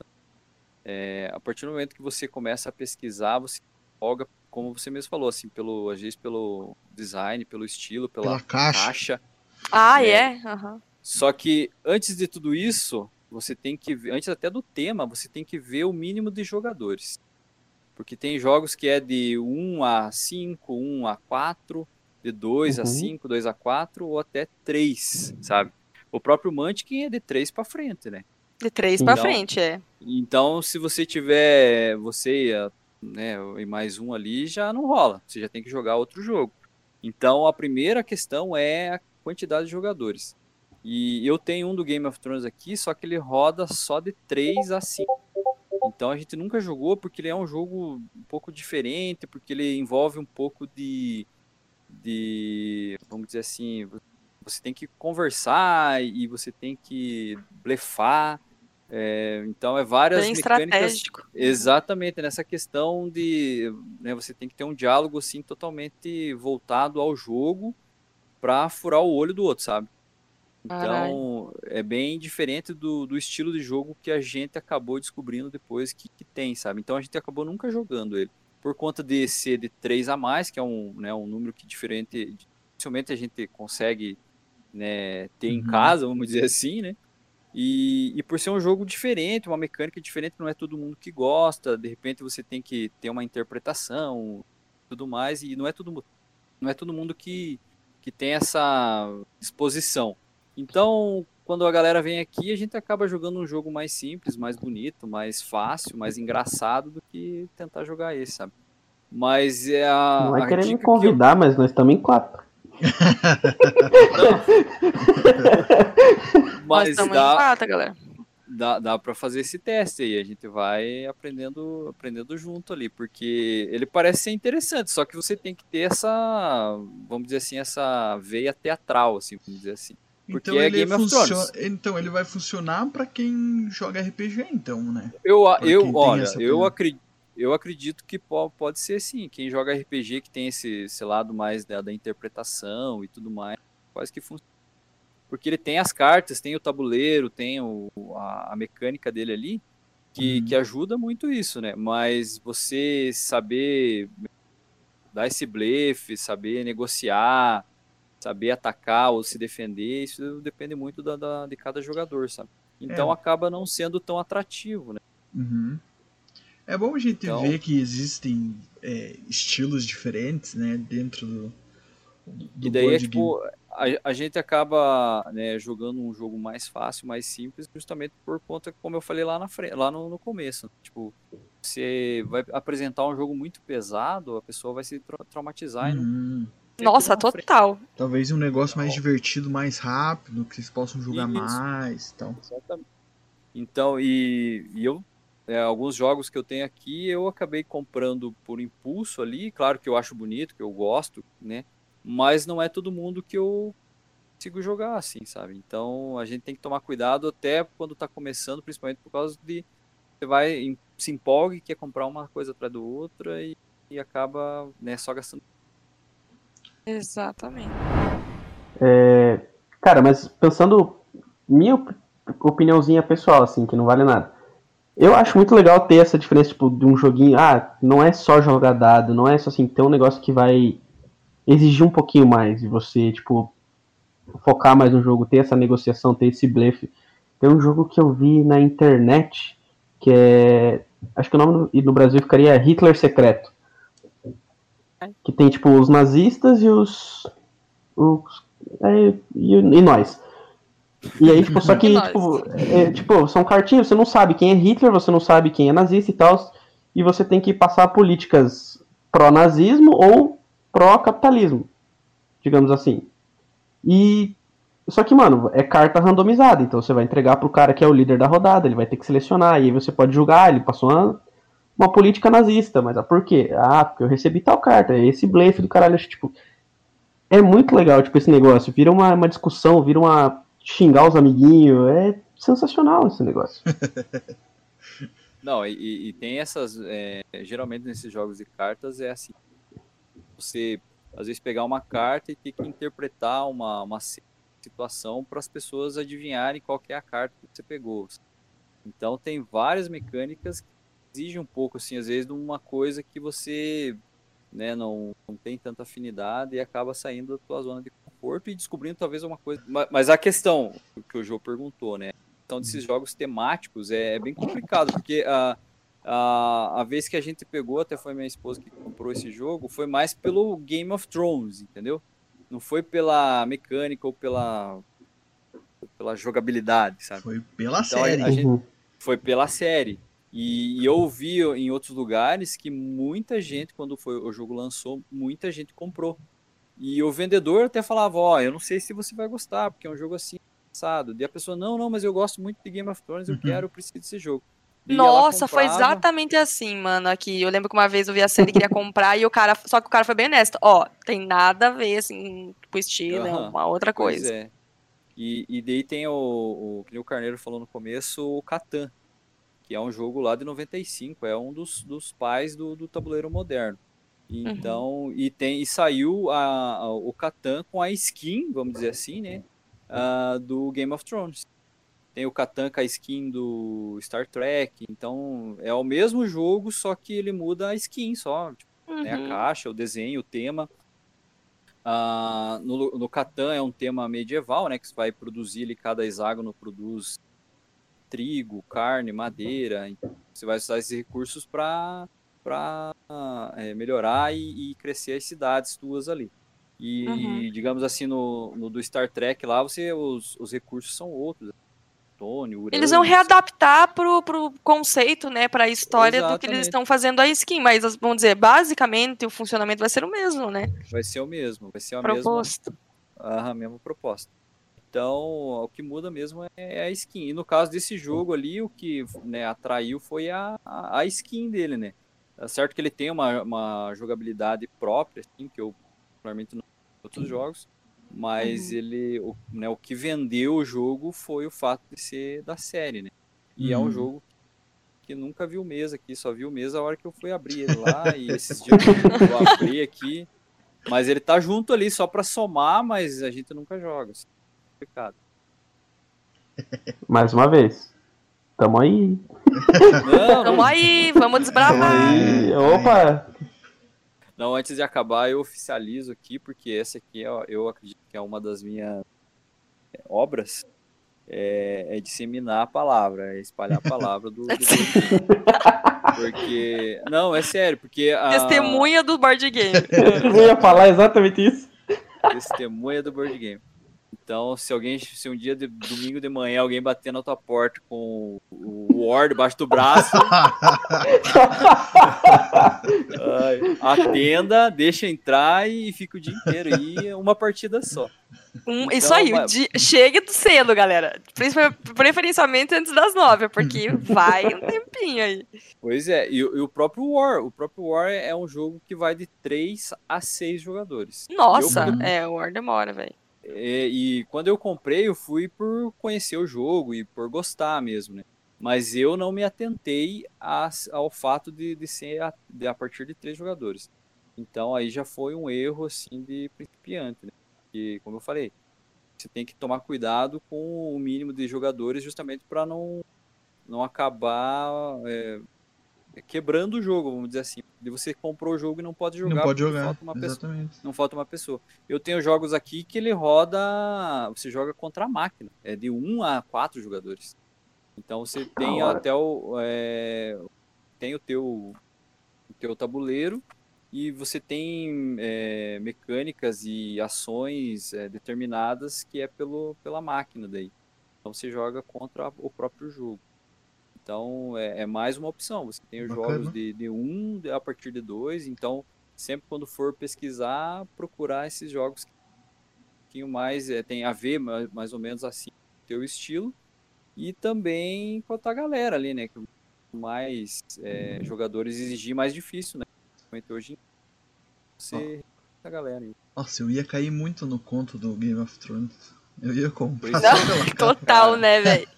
É, a partir do momento que você começa a pesquisar, você joga, como você mesmo falou, assim, pelo, às vezes pelo design, pelo estilo, pela, Pela caixa. caixa. Ah, É. é? Aham. Só que antes de tudo isso, você tem que ver, antes até do tema, você tem que ver o mínimo de jogadores. Porque tem jogos que é de 1 a 5, 1 a 4, de 2 a Uhum. 5, 2 a 4 ou até 3, sabe? O próprio Munchkin é de 3 para frente, né? De três pra Então- frente, é. Então, se você tiver você a- né, e mais um ali, já não rola. Você já tem que jogar outro jogo. Então, a primeira questão é a quantidade de jogadores. E eu tenho um do Game of Thrones aqui, só que ele roda só de 3 a 5. Então a gente nunca jogou porque ele é um jogo um pouco diferente, porque ele envolve um pouco de, de vamos dizer assim, você tem que conversar e você tem que blefar. É, então é várias Bem mecânicas estratégico. Exatamente, nessa questão de né, você tem que ter um diálogo assim totalmente voltado ao jogo para furar o olho do outro, sabe? Então é bem diferente do, do estilo de jogo que a gente acabou descobrindo depois que, que tem, sabe? Então a gente acabou nunca jogando ele. Por conta de ser de 3 a mais, que é um, né, um número que diferente, dificilmente a gente consegue né, ter em Uhum. casa, vamos dizer assim, né? E, e por ser um jogo diferente, uma mecânica diferente, não é todo mundo que gosta. De repente você tem que ter uma interpretação, tudo mais, e não é todo, não é todo mundo que, que tem essa disposição. Então, quando a galera vem aqui, a gente acaba jogando um jogo mais simples, mais bonito, mais fácil, mais engraçado do que tentar jogar esse, sabe? Mas é a. Não é a querer me que convidar, mas nós estamos em quatro. eu- Nós Mas estamos em dá, quatro, galera. dá, dá para fazer esse teste aí. A gente vai aprendendo, aprendendo junto ali, porque ele parece ser interessante, só que você tem que ter essa, vamos dizer assim, essa veia teatral, assim, vamos dizer assim. Porque Então é ele, Game of Thrones. então ele vai funcionar pra quem joga RPG, então, né? Eu, Pra eu olha, eu acredito, eu acredito que po- pode ser sim. Quem joga RPG que tem esse, esse lado mais da, da interpretação e tudo mais, quase que funciona. Porque ele tem as cartas, tem o tabuleiro, tem o, a, a mecânica dele ali, que, Uhum. que ajuda muito isso, né? Mas você saber dar esse blefe, saber negociar, saber atacar ou se defender, isso depende muito da, da- de cada jogador, sabe? Então É. acaba não sendo tão atrativo, né? Uhum. É bom a gente Então- ver que existem é, estilos diferentes, né, dentro do, do E daí é tipo, a, a gente acaba né, jogando um jogo mais fácil, mais simples, justamente por conta, como eu falei lá na frente, lá no, no começo. Tipo, você vai apresentar um jogo muito pesado, a pessoa vai se tra- traumatizar e não Uhum. Nossa, total. Talvez um negócio mais divertido, mais rápido, que vocês possam jogar Isso. mais, então. Exatamente. Então, e, e eu, é, alguns jogos que eu tenho aqui, eu acabei comprando por impulso ali. Claro que eu acho bonito, que eu gosto, né? Mas não é todo mundo que eu consigo jogar assim, sabe? Então a gente tem que tomar cuidado até quando tá começando, principalmente por causa de você vai se empolga e quer comprar uma coisa atrás do outra e, e acaba né, só gastando. Exatamente. É, cara, mas pensando, minha op- opiniãozinha pessoal, assim, que não vale nada. Eu acho muito legal ter essa diferença, tipo, de um joguinho, ah, não é só jogar dado, não é só assim, ter um negócio que vai exigir um pouquinho mais de você, tipo, focar mais no jogo, ter essa negociação, ter esse blefe. Tem um jogo que eu vi na internet, que é, acho que o nome no, no Brasil ficaria Hitler Secreto. Que tem, tipo, os nazistas e os, os é, e, e nós. E aí, tipo, só que, tipo, é, tipo, são cartinhas, você não sabe quem é Hitler, você não sabe quem é nazista e tal, e você tem que passar políticas pró-nazismo ou pró-capitalismo, digamos assim. E. Só que, mano, é carta randomizada, então você vai entregar pro cara que é o líder da rodada, ele vai ter que selecionar, e aí você pode julgar, ele passou uma, uma política nazista, mas ah, por quê? Ah, porque eu recebi tal carta, é esse blefe do caralho, tipo, é muito legal, tipo, esse negócio. Vira uma, uma discussão, vira uma. xingar os amiguinhos. É sensacional esse negócio. Não, e- e, tem essas. é, geralmente nesses jogos de cartas é assim. Você às vezes pegar uma carta e ter que interpretar uma, uma si- situação para as pessoas adivinharem qual é a carta que você pegou. Então tem várias mecânicas que exigem um pouco, assim, às vezes, de uma coisa que você né, não, não tem tanta afinidade e acaba saindo da tua zona de conforto e descobrindo talvez uma coisa. Ma- Mas a questão que o João perguntou, né? questão desses jogos temáticos é, é bem complicado, porque a, a, a vez que a gente pegou, até foi minha esposa que comprou esse jogo, foi mais pelo Game of Thrones, entendeu? Não foi pela mecânica ou pela, pela jogabilidade, sabe? Foi pela Então, a- série. a gente- Uhum. foi pela série. E, e eu ouvi em outros lugares que muita gente, quando foi, o jogo lançou, muita gente comprou. E o vendedor até falava, ó, eu não sei se você vai gostar, porque é um jogo assim, passado. E a pessoa, não, não, mas eu gosto muito de Game of Thrones, eu Uhum. quero, eu preciso desse jogo. E Nossa, foi exatamente assim, mano, aqui. Eu lembro que uma vez eu vi a série e queria comprar e o cara, só que o cara foi bem honesto. Ó, tem nada a ver, assim, com o estilo, é Aham, uma outra Pois coisa. é. E, e daí tem o, o, que nem o Carneiro falou no começo, o Catan, que é um jogo lá de 95, é um dos, dos pais do, do tabuleiro moderno. Então, e tem e saiu a, a- o Catan com a skin, vamos dizer assim, né, ah, do Game of Thrones. Tem o Catan com a skin do Star Trek, então é o mesmo jogo, só que ele muda a skin só, tipo, né, a Uhum. caixa, o desenho, o tema. Ah, no, no Catan é um tema medieval, né? Que você vai produzir ali, cada hexágono produz trigo, carne, madeira. Você vai usar esses recursos para melhorar e, e crescer as cidades tuas ali. E, Uhum. digamos assim, no, no do Star Trek lá, você, os, os recursos são outros. Plutônio, Eles vão readaptar pro, pro conceito, né, pra história do que eles Exatamente. estão fazendo a skin, mas vamos dizer, basicamente o funcionamento vai ser o mesmo, né? Vai ser o mesmo, vai ser a mesma, Proposto. a mesma proposta. Então, o que muda mesmo é, é a skin. E no caso desse jogo ali, o que né, atraiu foi a, a, a skin dele, né? É certo que ele tem uma, uma jogabilidade própria, assim, que eu particularmente não em outros jogos, mas uhum. ele, o, né, o que vendeu o jogo foi o fato de ser da série, né? E uhum. é um uhum. jogo que nunca viu mesa aqui, só viu mesa a hora que eu fui abrir ele lá, e esses dias eu abri aqui, mas ele tá junto ali só para somar, mas a gente nunca joga. Assim, complicado. Mais uma vez. Tamo aí. Não, Tamo aí, vamos desbravar. Aí. Opa! Não, antes de acabar, eu oficializo aqui, porque essa aqui é, eu acredito que é uma das minhas obras. É, é disseminar a palavra, é espalhar a palavra do, do Porque. Não, é sério, porque. A... Testemunha do board game. eu ia falar exatamente isso. Testemunha do board game. Então, se alguém, se um dia de domingo de manhã alguém bater na tua porta com o War debaixo do braço, atenda, deixa entrar e fica o dia inteiro aí, uma partida só. Um, então, isso aí, dia, chegue cedo, galera. Preferencialmente antes das nove, porque vai um tempinho aí. Pois é, e, e, o próprio War, o próprio War é um jogo que vai de três a seis jogadores. Nossa, eu, é, o War demora, velho. É, e quando eu comprei, eu fui por conhecer o jogo e por gostar mesmo, né? Mas eu não me atentei a, ao fato de, de ser a, de, a partir de três jogadores. Então aí já foi um erro assim de principiante, né? E como eu falei, você tem que tomar cuidado com o mínimo de jogadores justamente para não não acabar é, quebrando o jogo, vamos dizer assim. De você comprou o jogo e não pode jogar. Não pode jogar, falta uma exatamente. Pessoa, não falta uma pessoa. Eu tenho jogos aqui que ele roda, você joga contra a máquina, é de 1 a 4 jogadores. Então você tem até o é, tem o teu o teu tabuleiro e você tem é, mecânicas e ações é, determinadas que é pelo, pela máquina daí. Então você joga contra o próprio jogo. Então é, é mais uma opção. Você tem os Bacana. jogos de, de um a partir de dois. Então sempre quando for pesquisar, procurar esses jogos que um pouquinho mais é, tem a ver mais, mais ou menos assim teu estilo e também com a galera ali, né? Que mais é, jogadores exigir mais difícil, né? Principalmente hoje você oh. a galera aí. Nossa, eu ia cair muito no conto do Game of Thrones. Eu ia comprar. Total, né, velho?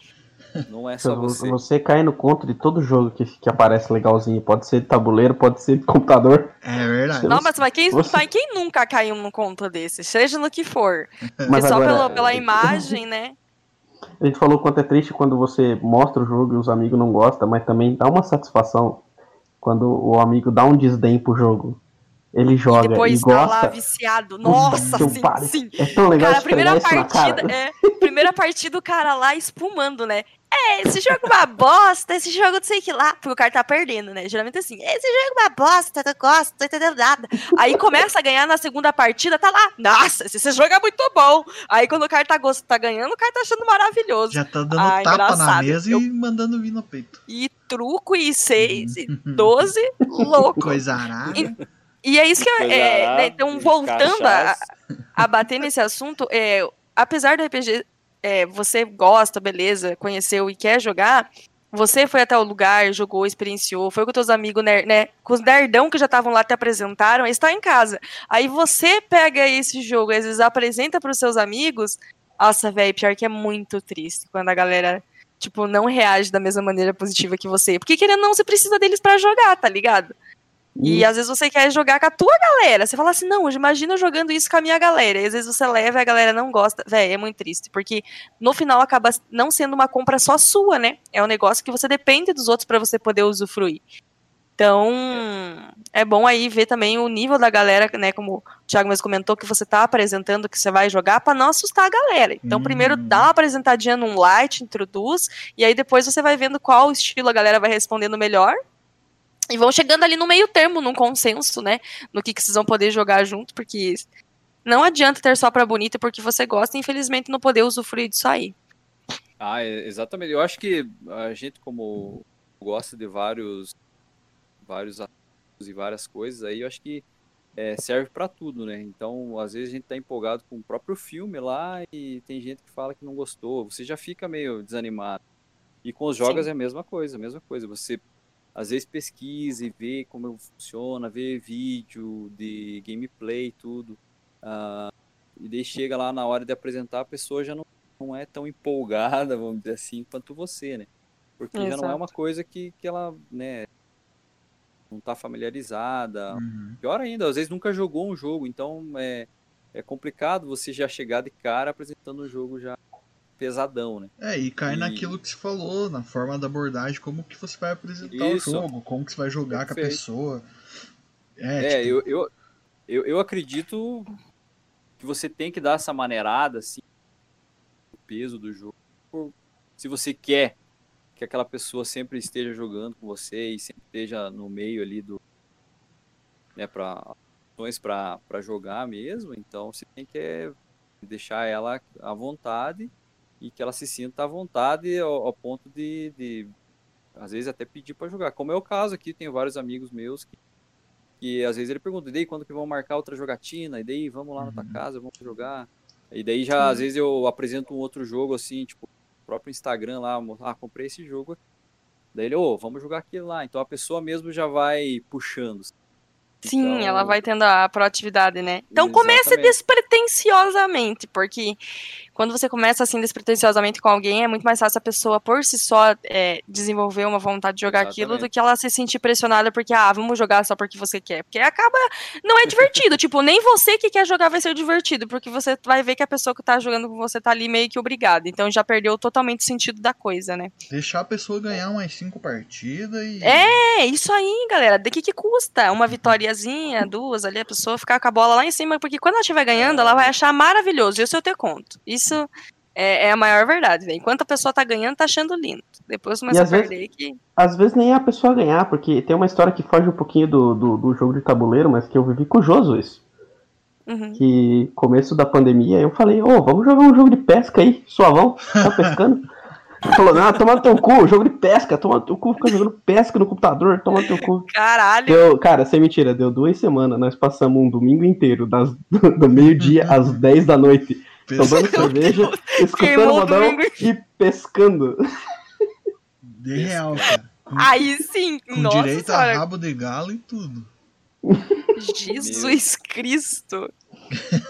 Não é só você. Você cai no conto de todo jogo que, que aparece legalzinho. Pode ser de tabuleiro, pode ser de computador. É verdade. Não, mas, mas quem, você... quem nunca caiu num conto desse? Seja no que for. Mas só agora, pela, pela imagem, né? A gente falou quanto é triste quando você mostra o jogo e os amigos não gostam, mas também dá uma satisfação quando o amigo dá um desdém pro jogo. Ele joga e depois e tá lá viciado. Nossa, sim, sim. É tão legal cara, a primeira partida, é, primeira partida o cara lá espumando, né? É, esse jogo é uma bosta, esse jogo não sei que lá. Porque o cara tá perdendo, né? Geralmente assim, esse jogo é uma bosta, eu gosto, não tô entendendo nada. Aí começa a ganhar na segunda partida, tá lá. Nossa, esse jogo é muito bom. Aí quando o cara tá, gost... tá ganhando, o cara tá achando maravilhoso. Já tá dando ah, tapa engraçado. na mesa eu... e mandando vir no peito. E truco e seis, e doze, louco. Coisa arada. E, e é isso que eu, é, né, então voltando a, a bater nesse assunto, é, apesar do RPG é, você gosta, beleza, conheceu e quer jogar, você foi até o lugar, jogou, experienciou, foi com teus amigos, né, com os nerdão que já estavam lá, te apresentaram, está em casa. Aí você pega esse jogo, às vezes apresenta para os seus amigos, nossa, velho, pior que é muito triste quando a galera, tipo, não reage da mesma maneira positiva que você. Porque querendo ou não, você precisa deles para jogar, tá ligado? E às vezes você quer jogar com a tua galera. Você fala assim, não, imagina jogando isso com a minha galera. E às vezes você leva e a galera não gosta. Véi, é muito triste. Porque no final acaba não sendo uma compra só sua, né? É um negócio que você depende dos outros para você poder usufruir. Então, é bom aí ver também o nível da galera, né? Como o Thiago mesmo comentou, que você tá apresentando que você vai jogar para não assustar a galera. Então, primeiro dá uma apresentadinha num light, introduz, e aí depois você vai vendo qual estilo a galera vai respondendo melhor e vão chegando ali no meio termo, num consenso, né? No que, que vocês vão poder jogar junto, porque não adianta ter só pra bonita porque você gosta e infelizmente não poder usufruir disso aí. Ah, é, exatamente. Eu acho que a gente, como gosta de vários vários assuntos e várias coisas aí, eu acho que é, serve para tudo, né? Então, às vezes a gente tá empolgado com o próprio filme lá e tem gente que fala que não gostou. Você já fica meio desanimado. E com os jogos Sim. é a mesma coisa, a mesma coisa. Você às vezes pesquisa e vê como funciona, vê vídeo de gameplay, tudo. Ah, e daí chega lá na hora de apresentar, a pessoa já não, não é tão empolgada, vamos dizer assim, quanto você, né? Porque já não é uma coisa que, que ela, né, não tá familiarizada. Uhum. Pior ainda, às vezes nunca jogou um jogo, então é, é complicado você já chegar de cara apresentando um jogo já pesadão, né? É, e cai E- naquilo que você falou, na forma da abordagem, como que você vai apresentar Isso. o jogo, como que você vai jogar com a Perfeito. pessoa. É, É, tipo, eu, eu, eu, eu acredito que você tem que dar essa maneirada, assim, o peso do jogo. Se você quer que aquela pessoa sempre esteja jogando com você e sempre esteja no meio ali do. né, para opções para jogar mesmo, então você tem que é, deixar ela à vontade e que ela se sinta à vontade ao, ao ponto de, de, às vezes, até pedir para jogar. Como é o caso aqui, tenho vários amigos meus que que às vezes ele pergunta, e daí quando que vão marcar outra jogatina? E daí vamos lá na tua Uhum. casa, vamos jogar. E daí já às vezes eu apresento um outro jogo assim, tipo, o próprio Instagram lá, ah, comprei esse jogo aqui. Daí ele, ô, vamos jogar aquele lá. Então a pessoa mesmo já vai puxando. Sim, Então, ela vai tendo a proatividade, né? Então comece Exatamente. despretensiosamente, porque quando você começa assim despretensiosamente com alguém, é muito mais fácil a pessoa por si só é, desenvolver uma vontade de jogar aquilo do Exatamente. que ela se sentir pressionada porque, ah, vamos jogar só porque você quer. Porque acaba. Não é divertido. tipo, nem você que quer jogar vai ser divertido, porque você vai ver que a pessoa que tá jogando com você tá ali meio que obrigada. Então já perdeu totalmente o sentido da coisa, né? deixar a pessoa ganhar umas cinco partidas e. É, isso aí, galera. De que que custa? Uma vitóriazinha, duas ali, a pessoa ficar com a bola lá em cima, porque quando ela estiver ganhando, ela vai achar maravilhoso. Isso eu te conto. Isso é, é a maior verdade, velho. Enquanto a pessoa tá ganhando, tá achando lindo. Depois começa a às vezes- perder que. Às vezes nem é a pessoa ganhar, porque tem uma história que foge um pouquinho do, do, do jogo de tabuleiro, mas que eu vivi com o Joso isso. Uhum. Que começo da pandemia eu falei, ô, vamos jogar um jogo de pesca aí, suavão, tá pescando? Falou, não, toma no teu cu, jogo de pesca, toma no teu cu, fica jogando pesca no computador, toma no teu cu. Caralho. Deu, cara, sem mentira, deu duas semanas, nós passamos um domingo inteiro, das, do, do meio-dia às 10 da noite, tomando cerveja, escutando modão domingo. e pescando. De real, cara. Com, Aí sim, com nossa direito a senhora. rabo de galo e tudo. Jesus Cristo.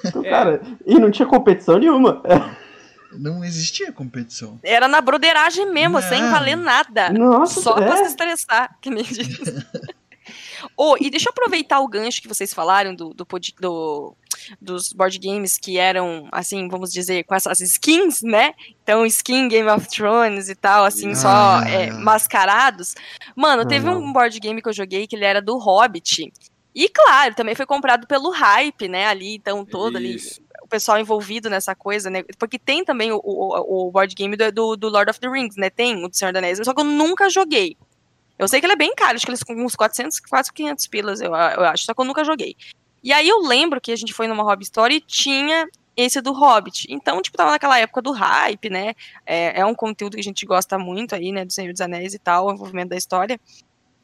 Então, É. Cara, e não tinha competição nenhuma. Não existia competição. Era na broderagem mesmo, sem valer nada. Nossa, Só pra é. se estressar, que nem diz. oh, e deixa eu aproveitar o gancho que vocês falaram do, do, do- dos board games que eram, assim, vamos dizer, com essas skins, né? Então, skin Game of Thrones e tal, assim, Ah, só é, mascarados. Mano, teve Não. um board game que eu joguei que ele era do Hobbit. E, claro, também foi comprado pelo hype, né? Ali, então, todo ali Isso. o pessoal envolvido nessa coisa, né? Porque tem também o, o, o board game do, do, Lord of the Rings, né? Tem o do Senhor dos Anéis, só que eu nunca joguei. Eu sei que ele é bem caro, acho que eles com uns 400, quase 500 pilas, eu, eu acho, só que eu nunca joguei. E aí eu lembro que a gente foi numa Hobby Store e tinha esse do Hobbit. Então, tipo, tava naquela época do hype, né? É, é um conteúdo que a gente gosta muito aí, né? Do Senhor dos Anéis e tal, o envolvimento da história.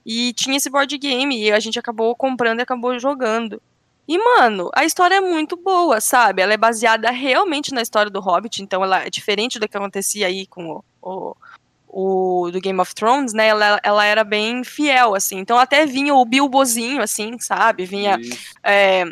E tinha esse board game e a gente acabou comprando e acabou jogando. E, mano, a história é muito boa, sabe? Ela é baseada realmente na história do Hobbit, então ela é diferente do que acontecia aí com o, o, o do Game of Thrones, né? Ela, ela era bem fiel, assim. Então até vinha o Bilbozinho, assim, sabe? Vinha. É,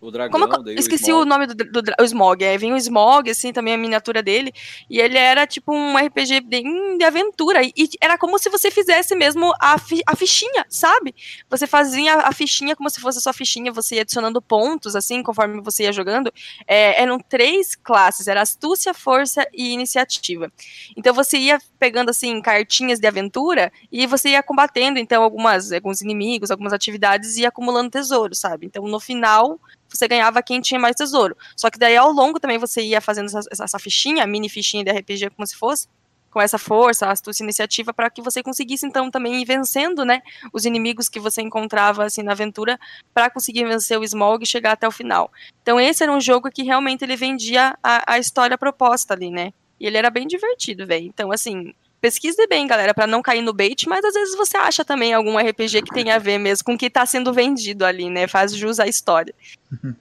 O dragão, como eu, o esqueci Smaug. o nome do, do, do o Smog, é, vinha o Smog, assim, também a miniatura dele, e ele era tipo um RPG bem de aventura, e, e era como se você fizesse mesmo a, fi- a fichinha, sabe? Você fazia a fichinha como se fosse a sua fichinha, você ia adicionando pontos, assim, conforme você ia jogando, É, eram três classes, era astúcia, força e iniciativa. Então você ia pegando, assim, cartinhas de aventura, e você ia combatendo, então, algumas, alguns inimigos, algumas atividades, e ia acumulando tesouro, sabe? Então, no final, você ganhava quem tinha mais tesouro. Só que daí ao longo também você ia fazendo essa, essa fichinha, mini fichinha de RPG como se fosse, com essa força, astúcia iniciativa, para que você conseguisse então também ir vencendo, né, os inimigos que você encontrava assim na aventura, para conseguir vencer o Smaug e chegar até o final. Então esse era um jogo que realmente ele vendia a, a história proposta ali, né? E ele era bem divertido, velho. Então assim, pesquise bem, galera, para não cair no bait, mas às vezes você acha também algum RPG que tem a ver mesmo com o que tá sendo vendido ali, né? Faz jus à história.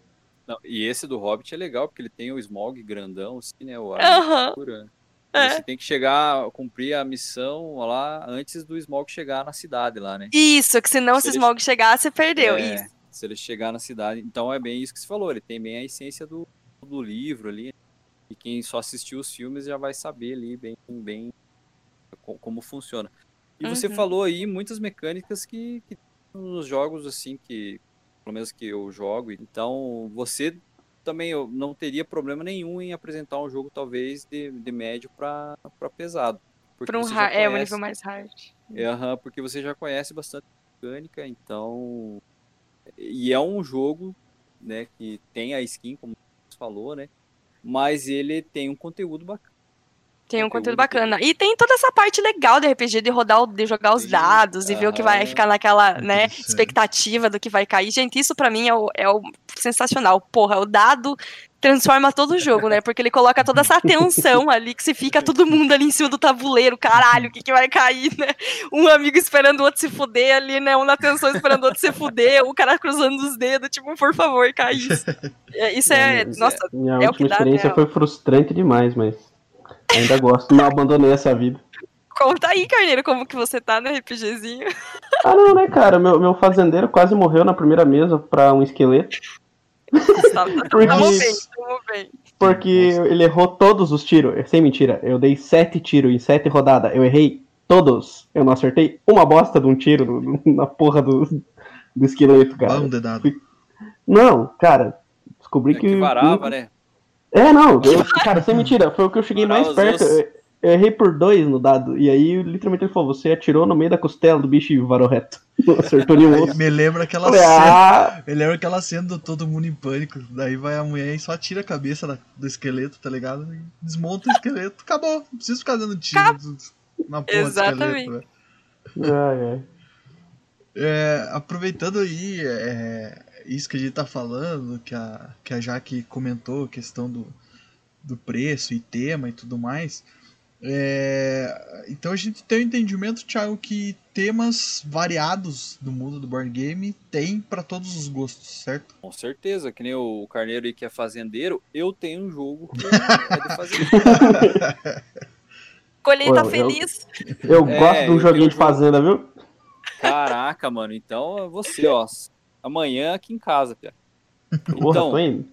Não, e esse do Hobbit é legal, porque ele tem o Smog grandão, assim, né? O Aham. armadura. É. Você tem que chegar, cumprir a missão lá antes do Smog chegar na cidade lá, né? Isso, que senão se Se o ele- Smog chegar, você perdeu. É, Isso. Se ele chegar na cidade. Então é bem isso que você falou, ele tem bem a essência do, do livro ali. E quem só assistiu os filmes já vai saber ali bem, bem como funciona. E você Uhum. falou aí muitas mecânicas que, que nos jogos assim que pelo menos que eu jogo. Então você também eu não teria problema nenhum em apresentar um jogo talvez de, de médio para pesado. Porque Pra um você hard, é, conhece- nível mais hard. é, aham, porque você já conhece bastante mecânica, então. E é um jogo, né, que tem a skin, como você falou, né? Mas ele tem um conteúdo bacana. Tem um Conteúdo bacana. E tem toda essa parte legal de RPG, de rodar, de jogar os dados e ver o que vai aham. ficar naquela, né, expectativa do que vai cair. Gente, isso pra mim é o, é o sensacional. Porra, o dado transforma todo o jogo, né? Porque ele coloca toda essa tensão ali, que se fica todo mundo ali em cima do tabuleiro, caralho, o que, que vai cair, né? Um amigo esperando o outro se fuder ali, né? Um na tensão esperando o outro se fuder, o cara cruzando os dedos, tipo, por favor, cai isso. É, Isso é, É, nossa, Minha É o que dá, experiência né? foi frustrante demais, mas ainda gosto. Não abandonei essa vida. conta aí, Carneiro, como que você tá no RPGzinho. Ah, não, né, cara? Meu, meu fazendeiro quase morreu na primeira mesa pra um esqueleto. Tá, tá, Porque- tamo bem, tamo bem. Porque ele errou todos os tiros. Sem mentira. Eu dei sete tiros em sete rodadas. Eu errei todos. Eu não acertei uma bosta de um tiro na porra do, do esqueleto, cara. Não, cara. Descobri É que. que varava, né? É, não. eu- cara, sem mentira. Foi o que eu cheguei mais perto. Eu, eu errei por dois no dado. E aí, literalmente, ele falou: você atirou no meio da costela do bicho e varou reto. Não acertou nenhum osso. me lembra aquela cena. ah, Me lembra aquela cena do todo mundo em pânico. Daí vai a mulher e só tira a cabeça da- do esqueleto, tá ligado? E desmonta o esqueleto. Acabou. Não preciso ficar dando tiro na porra Exatamente. do esqueleto. velho. ai, ai. É, aproveitando aí é, isso que a gente tá falando, que a, que a Jaque comentou, a questão do, do preço e tema e tudo mais. é, então a gente tem o entendimento, Thiago, que temas variados do mundo do board game tem para todos os gostos, certo? Com certeza, que nem o Carneiro aí que é fazendeiro, eu tenho um jogo que é de fazendeiro. Colheita eu- feliz. Eu É, gosto de um eu joguinho de um fazenda, viu? Caraca, mano, então é você, ó. Amanhã aqui em casa. Porra, Então.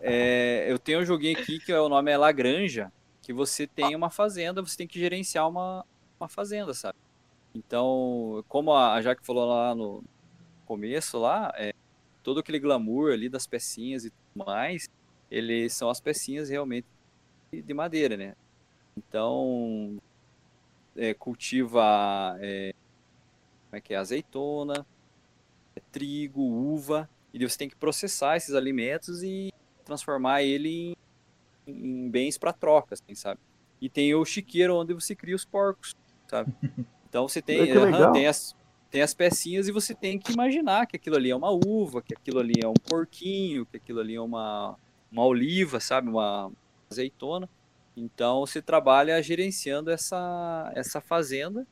É, eu tenho um joguinho aqui que é- o nome é Lagranja, que você tem uma fazenda, você tem que gerenciar uma, uma fazenda, sabe? Então, como a, Jaque falou lá no começo, lá, é, todo aquele glamour ali das pecinhas e tudo mais, eles são as pecinhas realmente de, de madeira, né? Então, é, cultiva é, como é que é? azeitona, trigo, uva, e você tem que processar esses alimentos e transformar ele em, em bens para troca, assim, sabe? E tem o chiqueiro onde você cria os porcos, sabe? Então você tem, aham, tem, as, tem as pecinhas e você tem que imaginar que aquilo ali é uma uva, que aquilo ali é um porquinho, que aquilo ali é uma, uma oliva, sabe? Uma azeitona. Então você trabalha gerenciando essa, essa fazenda,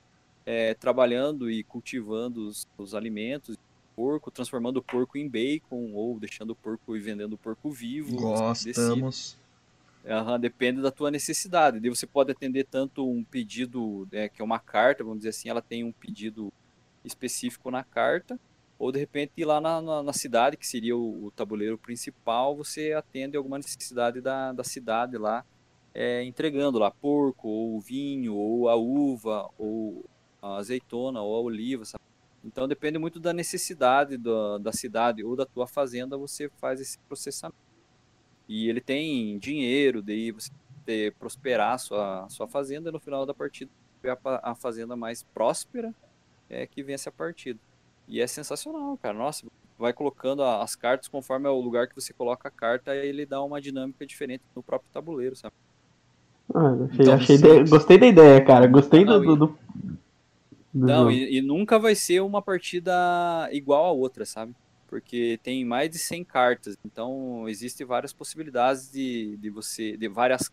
é, trabalhando e cultivando os, os alimentos, porco, transformando o porco em bacon ou deixando o porco e vendendo o porco vivo. decide. Gostamos. Aham, depende da tua necessidade. Daí você pode atender tanto um pedido, né, que é uma carta, vamos dizer assim, ela tem um pedido específico na carta, ou de repente ir lá na, na, na cidade, que seria o, o tabuleiro principal, você atende alguma necessidade da, da cidade lá, é, entregando lá porco, ou vinho, ou a uva, ou a azeitona, ou a oliva, sabe? Então depende muito da necessidade da, da cidade ou da tua fazenda, você faz esse processamento. E ele tem dinheiro, daí você ter, prosperar a sua, sua fazenda e no final da partida a, pa- a fazenda mais próspera é que vence a partida. E é sensacional, cara. Nossa, vai colocando a- as cartas conforme é o lugar que você coloca a carta, ele dá uma dinâmica diferente no próprio tabuleiro, sabe? Ah, achei, Então, achei de- Gostei da ideia, cara. Gostei do, do- do Não, e, e nunca vai ser uma partida igual a outra, sabe? Porque tem mais de 100 cartas, então existem várias possibilidades de, de você, de várias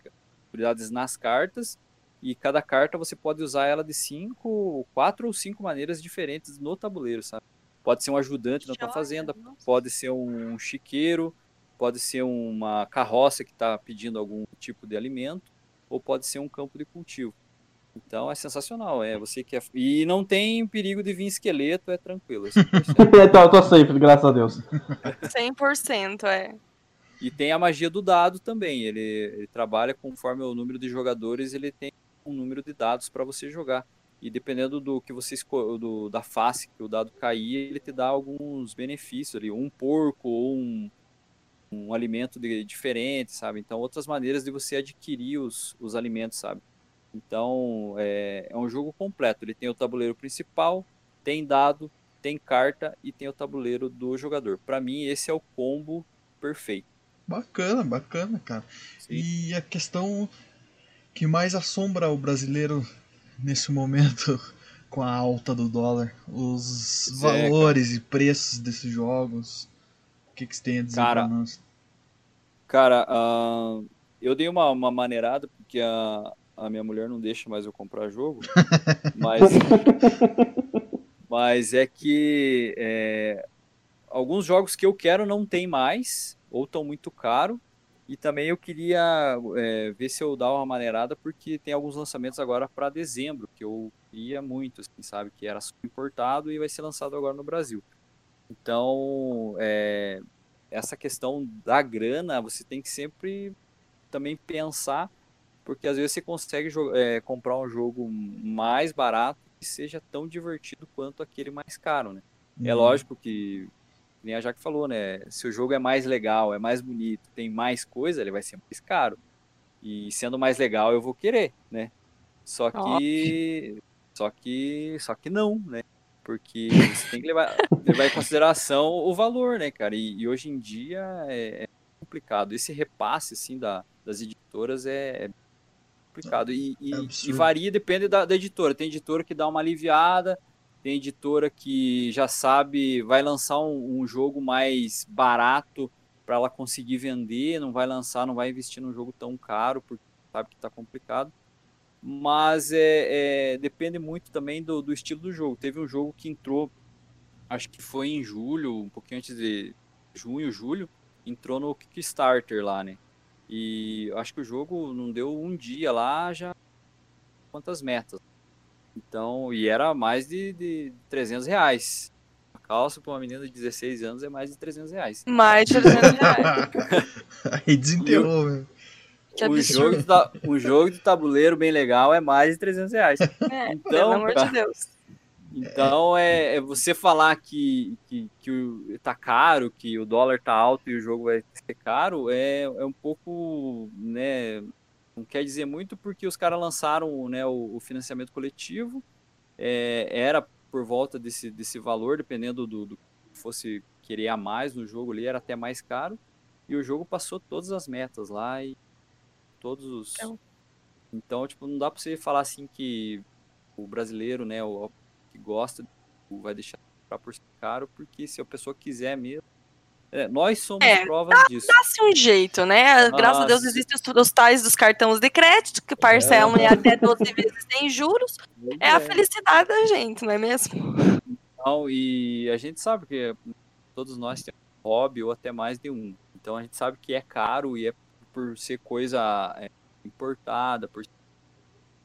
possibilidades nas cartas e cada carta você pode usar ela de cinco, quatro ou cinco maneiras diferentes no tabuleiro, sabe? Pode ser um ajudante na tua fazenda, pode ser um chiqueiro, pode ser uma carroça que está pedindo algum tipo de alimento, ou pode ser um campo de cultivo. Então é sensacional, é você que é... e não tem perigo de vir esqueleto, é tranquilo. É então eu tô safe, graças a Deus. 100%, é. E tem a magia do dado também. Ele, ele trabalha conforme o número de jogadores, ele tem um número de dados para você jogar. E dependendo do que você do, da face que o dado cair, ele te dá alguns benefícios ali, um porco ou um, um alimento de, diferente, sabe? Então, outras maneiras de você adquirir os, os alimentos, sabe? Então, é, é um jogo completo. Ele tem o tabuleiro principal, tem dado, tem carta e tem o tabuleiro do jogador. Para mim, esse é o combo perfeito. Bacana, bacana, cara. Sim. E a questão que mais assombra o brasileiro nesse momento com a alta do dólar, os valores e preços desses jogos. O que, que você tem a dizer cara, pra nós? Cara, uh, eu dei uma, uma maneirada porque a, a minha mulher não deixa mais eu comprar jogo, mas, mas é que é, alguns jogos que eu quero não tem mais, ou estão muito caro, e também eu queria é, ver se eu dava uma maneirada, porque tem alguns lançamentos agora para dezembro, que eu queria muito, assim, sabe? Que era importado e vai ser lançado agora no Brasil. Então, é, essa questão da grana, você tem que sempre também pensar, porque às vezes você consegue é, comprar um jogo mais barato que seja tão divertido quanto aquele mais caro, né? É uhum. É lógico que nem a Jaque falou, né? Se o jogo é mais legal, é mais bonito, tem mais coisa, ele vai ser mais caro. E sendo mais legal, eu vou querer, né? Só que. Oh. Só que. Só que não, né? Porque você tem que levar, levar em consideração o valor, né, cara? E, e hoje em dia é, é, complicado. Esse repasse, assim, da, das editoras é, é complicado. E, e, é e varia, depende da, da editora. Tem editora que dá uma aliviada, tem editora que já sabe, vai lançar um, um jogo mais barato para ela conseguir vender, não vai lançar, não vai investir num jogo tão caro, porque sabe que está complicado. Mas é, é, depende muito também do, do estilo do jogo. Teve um jogo que entrou, acho que foi em julho, um pouquinho antes de junho, julho, entrou no Kickstarter lá, né? E acho que o jogo não deu um dia lá, já quantas metas. Então, e era mais de, de 300 reais. A calça para uma menina de 16 anos é mais de 300 reais. Mais de 300 reais. Aí desenterrou, velho. Um jogo, de, um jogo de tabuleiro bem legal é mais de 300 reais. É, então, pelo amor de Deus. Então, é, é, você falar que, que, que tá caro, que o dólar tá alto e o jogo vai ser caro, é, é um pouco, né, não quer dizer muito porque os caras lançaram né, o, o financiamento coletivo, é, era por volta desse, desse valor, dependendo do, do que fosse querer a mais no jogo ali, era até mais caro. E o jogo passou todas as metas lá e todos os. Então, então tipo, não dá pra você falar assim que o brasileiro, né, o que gosta, vai deixar por ser caro, porque se a pessoa quiser mesmo, é, nós somos é, provas dá, disso. Dá-se um jeito, né? Nossa. Graças a Deus existem os, os, tais dos cartões de crédito, que parcelam é. em até 12 vezes sem juros. É, é, a felicidade da gente, não é mesmo? Então, e a gente sabe que todos nós temos um hobby ou até mais de um. Então a gente sabe que é caro e é por ser coisa é, importada, por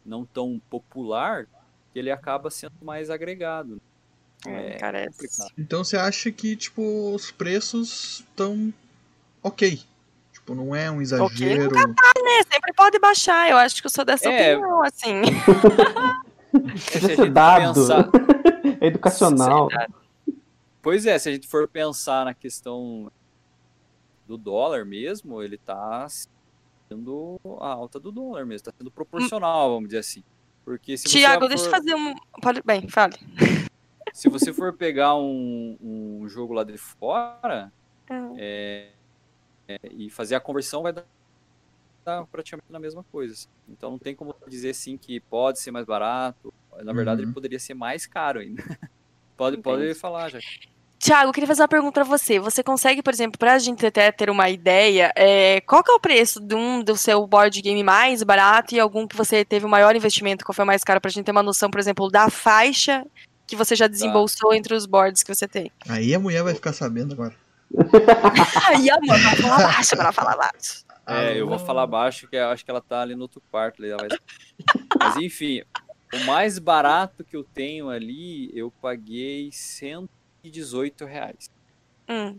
não tão popular, ele acaba sendo mais agregado. É, é Então você acha que, tipo, os preços estão ok. Tipo, não é um exagero. Okay, tá, né? Sempre pode baixar. Eu acho que eu sou dessa é... opinião, assim. é dado. Pensar... é educacional. Pois é, se a gente for pensar na questão do dólar mesmo, ele tá sendo a alta do dólar mesmo, tá sendo proporcional, vamos dizer assim. Porque se Tiago, for... deixa eu fazer um. Pode... Bem, fale. Se você for pegar um, um jogo lá de fora é, é, e fazer a conversão, vai dar, dar praticamente a mesma coisa. Então não tem como dizer assim que pode ser mais barato. Na verdade, uhum. ele poderia ser mais caro ainda. pode, pode falar, já. Tiago, eu queria fazer uma pergunta pra você. Você consegue, por exemplo, pra gente até ter uma ideia, é, qual que é o preço de um do seu board game mais barato e algum que você teve o maior investimento, qual foi o mais caro, pra gente ter uma noção, por exemplo, da faixa que você já desembolsou entre os boards que você tem? Aí a mulher vai ficar sabendo agora. Aí, amor, vai falar baixo, pra falar baixo. É, eu vou falar baixo, que eu acho que ela tá ali no outro quarto. vai- Mas enfim, o mais barato que eu tenho ali, eu paguei 118 reais. Hum,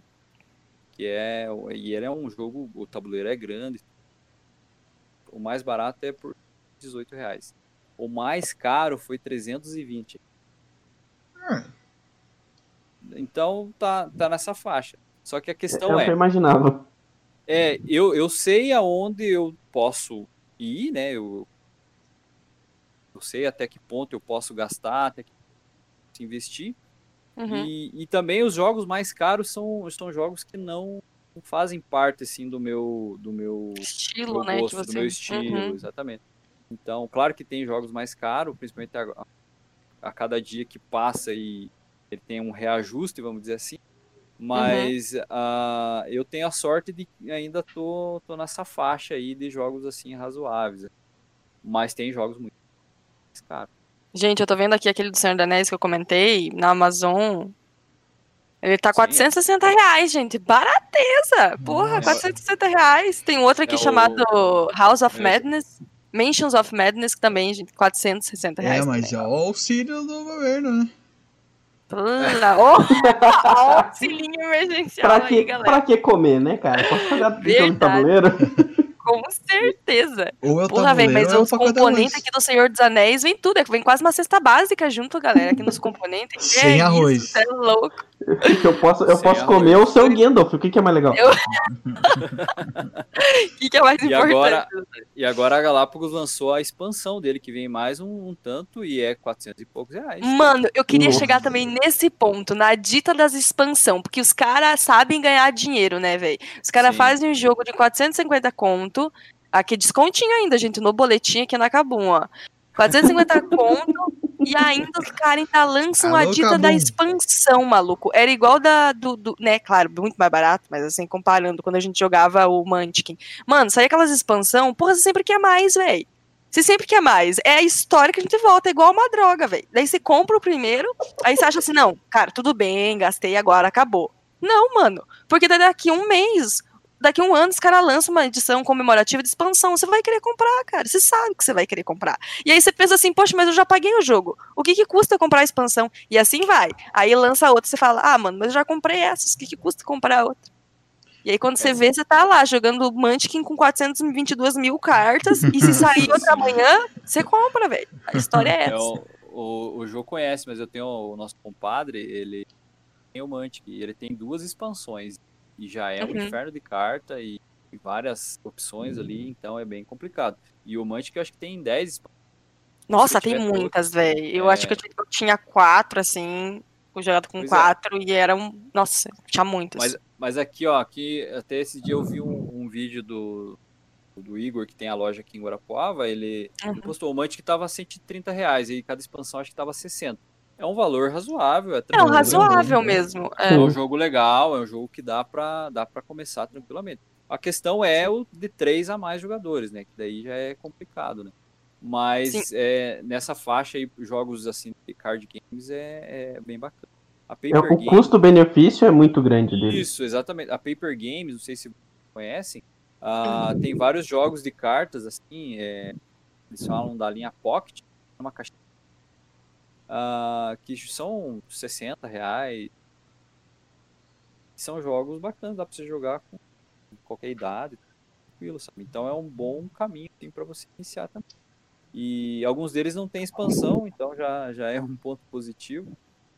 Que é, e ele é um jogo, o tabuleiro é grande. O mais barato é por 18 reais. O mais caro foi 320. Ah. Então tá, tá nessa faixa. Só que a questão eu é, imaginava. é eu, eu sei aonde eu posso ir, né? Eu, eu sei até que ponto eu posso gastar, até que investir. Uhum. E, e também os jogos mais caros são, são jogos que não fazem parte assim do meu do meu, Estilo, meu né? gosto, que você... do meu estilo, Uhum. exatamente. Então, claro que tem jogos mais caros, principalmente a, a cada dia que passa e ele tem um reajuste, vamos dizer assim. Mas ah, eu tenho a sorte de que ainda tô, tô nessa faixa aí de jogos assim razoáveis. Mas tem jogos muito caros. Gente, eu tô vendo aqui aquele do Senhor dos Anéis que eu comentei, na Amazon. Ele tá Sim. 460 reais, gente. Barateza! Porra, Nossa. 460 reais. Tem outro aqui É o- chamado House of É. Madness. Mansions of Madness, que também, gente, 460 É, reais. mas é o auxílio do governo, né? Pula. Ô, ó, auxilinho emergencial Pra aí, que, galera. pra que comer, né, cara? Posso jogo de tabuleiro? Com certeza. Ou é o Porra, velho, mas é os componentes aqui do Senhor dos Anéis vem tudo. é que Vem quase uma cesta básica junto, galera, aqui nos componentes. Sem é arroz. Isso, é louco. Eu posso, eu Sem posso arroz. comer o seu Gandalf. O que, que é mais legal? Eu- O que, que é mais E importante? agora- E agora a Galápagos lançou a expansão dele, que vem mais um, um tanto e é 400 e poucos reais. Mano, eu queria Nossa. chegar também nesse ponto, na dita das expansão, porque os caras sabem ganhar dinheiro, né, velho? Os caras fazem um jogo de 450 conto, aqui descontinho ainda, gente, no boletim aqui na Cabum, ó. 450 conto, e ainda os caras ainda lançam a Alô, dita da Kabum. expansão, maluco. Era igual da, do, do- né, claro, muito mais barato, mas assim, comparando, quando a gente jogava o Munchkin. Mano, saía aquelas expansão, porra, você sempre quer mais, velho. Você sempre quer mais. É a história que a gente volta, é igual uma droga, velho. Daí você compra o primeiro, aí você acha assim, não, cara, tudo bem, gastei agora, acabou. Não, mano, porque daqui um mês, daqui um ano, os caras lançam uma edição comemorativa de expansão, você vai querer comprar, cara, você sabe que você vai querer comprar. E aí você pensa assim, poxa, mas eu já paguei o jogo, o que que custa comprar a expansão? E assim vai. Aí lança outra, você fala, ah, mano, mas eu já comprei essas, o que que custa comprar outra? E aí quando você vê, você tá lá jogando Munchkin com 422 mil cartas, e se sair outra amanhã, você compra, velho. A história é É, essa. o, o, o Jô conhece, mas eu tenho o nosso compadre, ele tem o Mantic, e ele tem duas expansões. E já é um Uhum. inferno de carta e, e várias opções ali, então é bem complicado. E o Mantic eu acho que tem 10 expansões. Nossa, tem muitas, velho. Eu É. acho que eu, ti- eu tinha quatro, assim, fui jogado com Pois é. quatro, e eram, nossa, tinha muitas. Mas, mas aqui, ó, aqui, até esse dia eu vi um, um vídeo do, do Igor, que tem a loja aqui em Guarapuava, ele, ele Uhum. postou o Mantic que tava 130 reais, e cada expansão acho que tava 60. É um valor razoável, é é um razoável mesmo. É É. um jogo legal, é um jogo que dá pra, dá pra começar tranquilamente. A questão é o de três a mais jogadores, né? Que daí já é complicado, né? Mas é, nessa faixa aí, jogos assim de card games é, é bem bacana. A É, Paper o Games. custo-benefício é muito grande dele. Isso, exatamente. A Paper Games, não sei se conhecem, ah, tem vários jogos de cartas, assim, é, eles falam da linha Pocket, uma caixa ah, que são 60 reais. São jogos bacanas, dá pra você jogar com qualquer idade, tranquilo, sabe? Então é um bom caminho assim, para você iniciar também. E alguns deles não têm expansão, então já, já é um ponto positivo.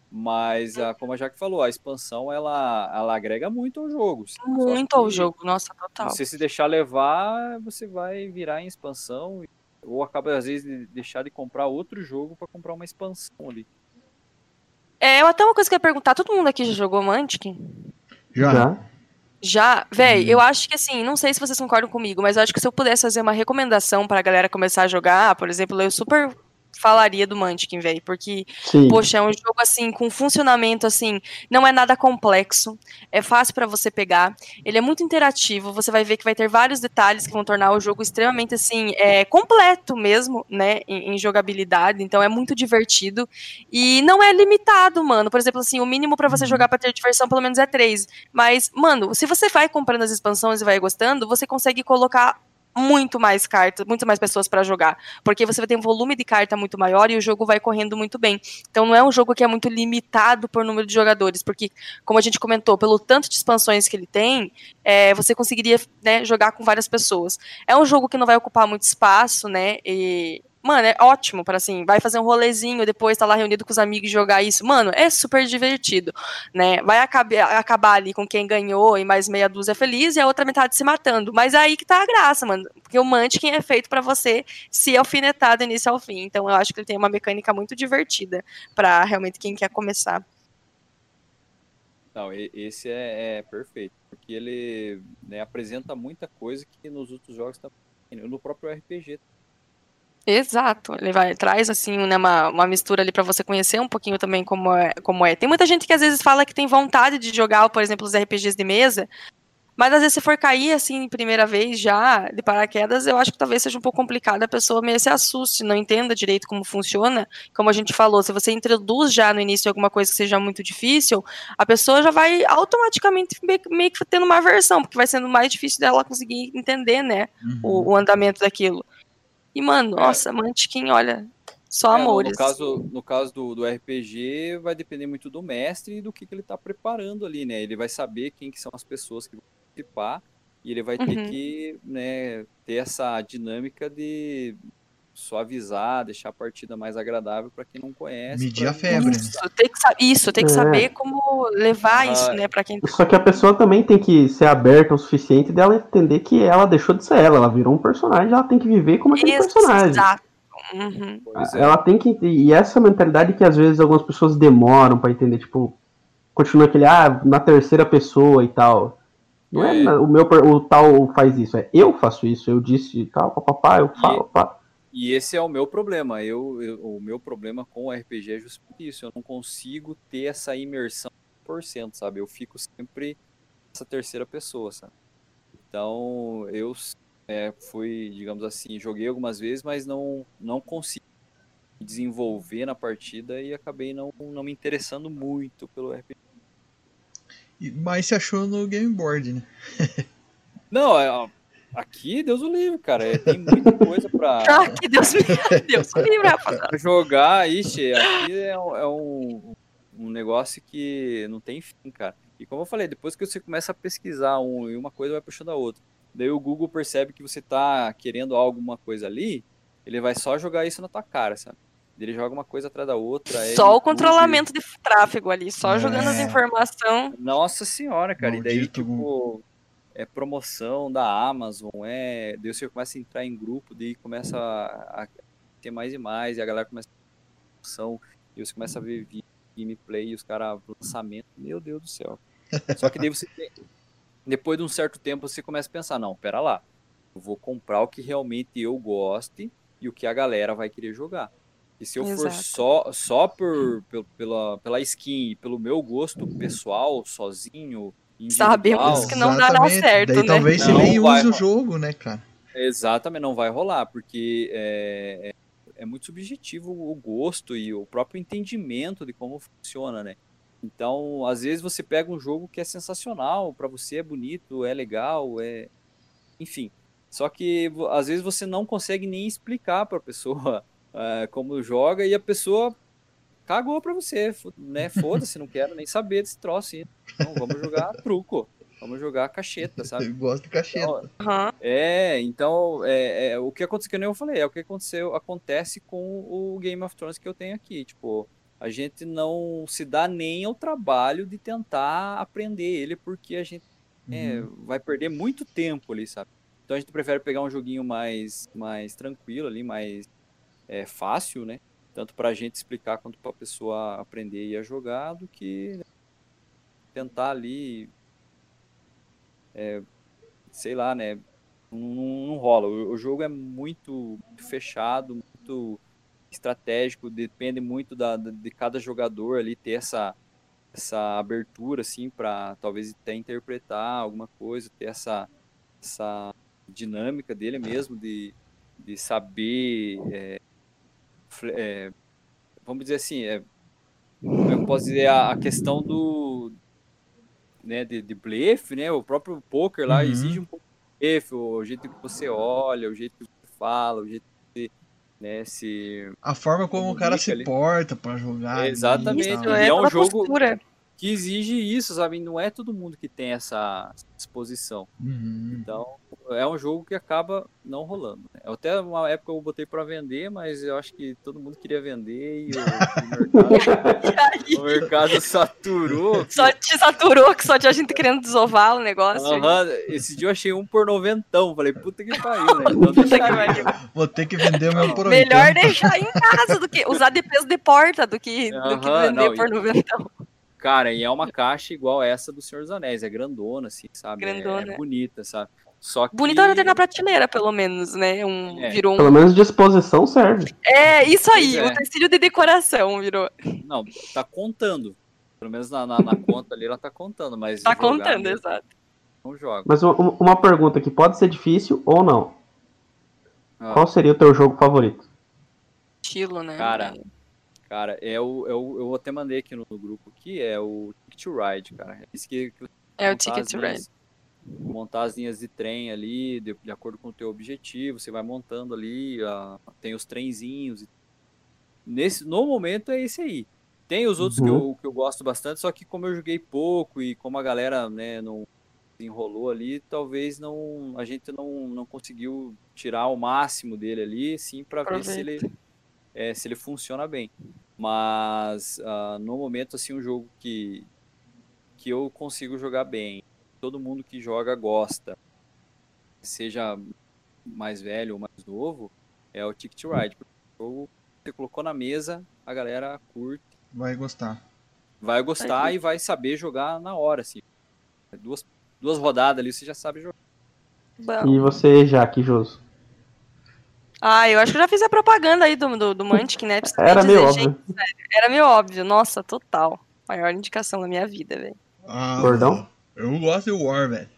Mas, ah, como a Jaque falou, a expansão ela, ela agrega muito ao jogo. Muito ao jogo, nossa, total. Você se deixar levar, você vai virar em expansão. Ou acaba, às vezes, de deixar de comprar outro jogo para comprar uma expansão ali. É, eu até uma coisa que eu ia perguntar, todo mundo aqui já jogou Munchkin? Já. Já? Já, véi, eu acho que assim, não sei se vocês concordam comigo, mas eu acho que se eu pudesse fazer uma recomendação pra galera começar a jogar, por exemplo, eu super falaria do Munchkin, velho, porque, Sim. poxa, é um jogo, assim, com funcionamento, assim, não é nada complexo, é fácil para você pegar, ele é muito interativo, você vai ver que vai ter vários detalhes que vão tornar o jogo extremamente, assim, é, completo mesmo, né, em, em jogabilidade, então é muito divertido, e não é limitado, mano, por exemplo, assim, o mínimo para você jogar pra ter diversão pelo menos é três, mas, mano, se você vai comprando as expansões e vai gostando, você consegue colocar muito mais cartas, muito mais pessoas para jogar, porque você vai ter um volume de carta muito maior e o jogo vai correndo muito bem. Então não é um jogo que é muito limitado por número de jogadores, porque como a gente comentou, pelo tanto de expansões que ele tem, é, você conseguiria né, jogar com várias pessoas. É um jogo que não vai ocupar muito espaço, né? E Mano, é ótimo para assim, vai fazer um rolezinho, depois tá lá reunido com os amigos e jogar isso. Mano, é super divertido, né? Vai acabar, acabar ali com quem ganhou e mais meia dúzia feliz e a outra metade se matando. Mas é aí que tá a graça, mano. Porque o Munchkin é feito para você se alfinetar do início ao fim. Então eu acho que ele tem uma mecânica muito divertida para realmente quem quer começar. Não, esse é, é perfeito, porque ele né, apresenta muita coisa que nos outros jogos tá no próprio RPG Exato, ele vai traz assim né, uma, uma mistura ali para você conhecer um pouquinho também como é, como é. Tem muita gente que às vezes fala que tem vontade de jogar, por exemplo, os RPGs de mesa, mas às vezes se for cair assim primeira vez já de paraquedas, eu acho que talvez seja um pouco complicado, a pessoa meio se assuste, não entenda direito como funciona. Como a gente falou, se você introduz já no início alguma coisa que seja muito difícil, a pessoa já vai automaticamente meio que tendo uma aversão, porque vai sendo mais difícil dela conseguir entender, né, uhum. o, o andamento daquilo. E, mano, é. nossa, Mantiquin, olha, só é, amores. No caso, no caso do, do RPG, vai depender muito do mestre e do que, que ele tá preparando ali, né? Ele vai saber quem que são as pessoas que vão participar e ele vai ter uhum. que né, ter essa dinâmica de suavizar, deixar a partida mais agradável para quem não conhece. Medir a febre. Isso, tem que, isso, tem que é. saber como levar ah, isso, né, para quem Só que a pessoa também tem que ser aberta o suficiente dela entender que ela deixou de ser ela, ela virou um personagem, ela tem que viver como aquele isso, personagem. Exato. Uhum. É. Ela tem que e essa mentalidade que às vezes algumas pessoas demoram para entender, tipo, continua aquele ah, na terceira pessoa e tal. Não é, é o meu o tal faz isso, é eu faço isso, eu disse tal, papapá, eu falo, e... pá. E esse é o meu problema. Eu, eu, o meu problema com o RPG é justamente isso. Eu não consigo ter essa imersão 100%, sabe? Eu fico sempre essa terceira pessoa, sabe? Então, eu é, fui, digamos assim, joguei algumas vezes, mas não, não consegui desenvolver na partida e acabei não, não me interessando muito pelo RPG. Mas se achou no game board, né? não, é, Aqui, Deus o livre, cara. É, tem muita coisa pra. Aqui, Deus, Deus o livre, rapaziada. Pra jogar, ixi, aqui é, é um, um negócio que não tem fim, cara. E como eu falei, depois que você começa a pesquisar um e uma coisa vai puxando a outra. Daí o Google percebe que você tá querendo alguma coisa ali, ele vai só jogar isso na tua cara, sabe? Ele joga uma coisa atrás da outra. Só o controlamento de tráfego ali, só é. jogando as informações. Nossa senhora, cara. Maldito e daí, tipo, é promoção da Amazon, é. Daí você começa a entrar em grupo, daí começa a, a ter mais e mais, e a galera começa a promoção, e você começa a ver gameplay e os caras lançamento. Meu Deus do céu. Só que daí você depois de um certo tempo você começa a pensar, não, pera lá. Eu vou comprar o que realmente eu goste e o que a galera vai querer jogar. E se eu Exato. for só, só por, pela, pela skin, pelo meu gosto pessoal, sozinho, Sabemos que não dará certo, Daí, né? Talvez você nem use o jogo, né, cara? Exatamente, não vai rolar, porque é, é, é, muito subjetivo o gosto e o próprio entendimento de como funciona, né? Então, às vezes você pega um jogo que é sensacional, para você é bonito, é legal, é. Enfim. Só que às vezes você não consegue nem explicar para a pessoa uh, como joga e a pessoa cagou pra você, né? Foda-se, não quero nem saber desse troço. Então, vamos jogar truco. Vamos jogar cacheta, sabe? Eu gosto de cacheta. Então, é, então, é, é, o que aconteceu, que nem eu falei, é o que aconteceu, acontece com o Game of Thrones que eu tenho aqui. Tipo, a gente não se dá nem ao trabalho de tentar aprender ele, porque a gente é, uhum. vai perder muito tempo ali, sabe? Então a gente prefere pegar um joguinho mais, mais tranquilo ali, mais é, fácil, né? Tanto para a gente explicar quanto para a pessoa aprender e a jogar, do que tentar ali, é, sei lá, né? Não, não rola. O, o, jogo é muito, fechado, muito estratégico, depende muito da, de cada jogador ali ter essa, essa abertura, assim, para talvez até interpretar alguma coisa, ter essa, essa dinâmica dele mesmo, de, de saber, é, é, vamos dizer assim, é, eu posso dizer, a, a questão do, né, de, de blefe, né, o próprio poker lá uhum. exige um pouco de blefe, o jeito que você olha, o jeito que você fala, o jeito que você né, se a forma como o cara se ali. porta para jogar. exatamente, é, é um jogo postura que exige isso, sabe? Não é todo mundo que tem essa disposição. Uhum. Então, é um jogo que acaba não rolando. Né? Até uma época eu botei para vender, mas eu acho que todo mundo queria vender e o, o mercado, o mercado saturou. Só te saturou, que só tinha gente querendo desovar o negócio. Uhum. Esse dia eu achei um por noventão. Falei, puta que pariu, né? Então, puta que Vou ter que vender o meu por Melhor deixar em casa do que usar de peso de porta do que, uhum, do que vender não, por noventão. Cara, e é uma caixa igual essa do Senhor dos Anéis, é grandona, assim, sabe? Grandona. É, é bonita, sabe? Só que... Bonita ela ter na prateleira, pelo menos, né? Um, é. Virou um... Pelo menos de exposição serve. É, isso aí, é. utensílio de decoração virou. Não, tá contando. Pelo menos na, na, na conta ali ela tá contando, mas. Tá contando, mesmo, exato. Não joga. Mas uma pergunta que pode ser difícil ou não. Ah. Qual seria o teu jogo favorito? Estilo, né? Cara, Cara, é o, é o, eu até mandei aqui no, no grupo aqui, é o Ticket to Ride, cara. Esse que, que é o Ticket to Ride. Montar as linhas de trem ali, de, de acordo com o teu objetivo, você vai montando ali, uh, tem os trenzinhos. Nesse, no momento é esse aí. Tem os outros uhum. que, eu, que eu gosto bastante, só que como eu joguei pouco e como a galera né, não enrolou ali, talvez não a gente não, não conseguiu tirar o máximo dele ali, sim, para ver se ele é, se ele funciona bem. Mas uh, no momento, assim, um jogo que, que eu consigo jogar bem, todo mundo que joga gosta, seja mais velho ou mais novo, é o Ticket Ride. O jogo você colocou na mesa, a galera curte. Vai gostar. Vai gostar e vai saber jogar na hora, assim. Duas, duas rodadas ali, você já sabe jogar. Bom. E você, Jaque Joso? Ah, eu acho que eu já fiz a propaganda aí do, do, do Mantic, né? Era dizer, meio gente, óbvio. era meio óbvio. Nossa, total. Maior indicação da minha vida, velho. Ah, Gordão? Eu gosto de War, velho.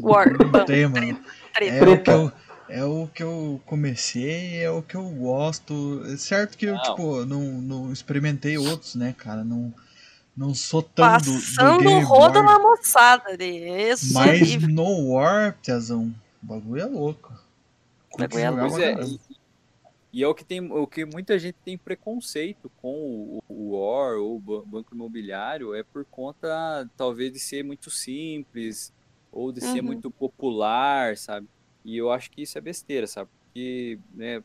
War. Tem, mano. É o, que eu, é o que eu comecei, é o que eu gosto. É certo que eu, não. tipo, não, não experimentei outros, né, cara? Não, não sou tão Passando do, do o rodo na moçada desse. Mas no War, Tiazão, o bagulho é louco. Pois é, e, e, é o que tem, o que muita gente tem preconceito com o, o War ou o banco imobiliário é por conta talvez de ser muito simples ou de uhum. ser muito popular, sabe? E eu acho que isso é besteira, sabe? Porque, né,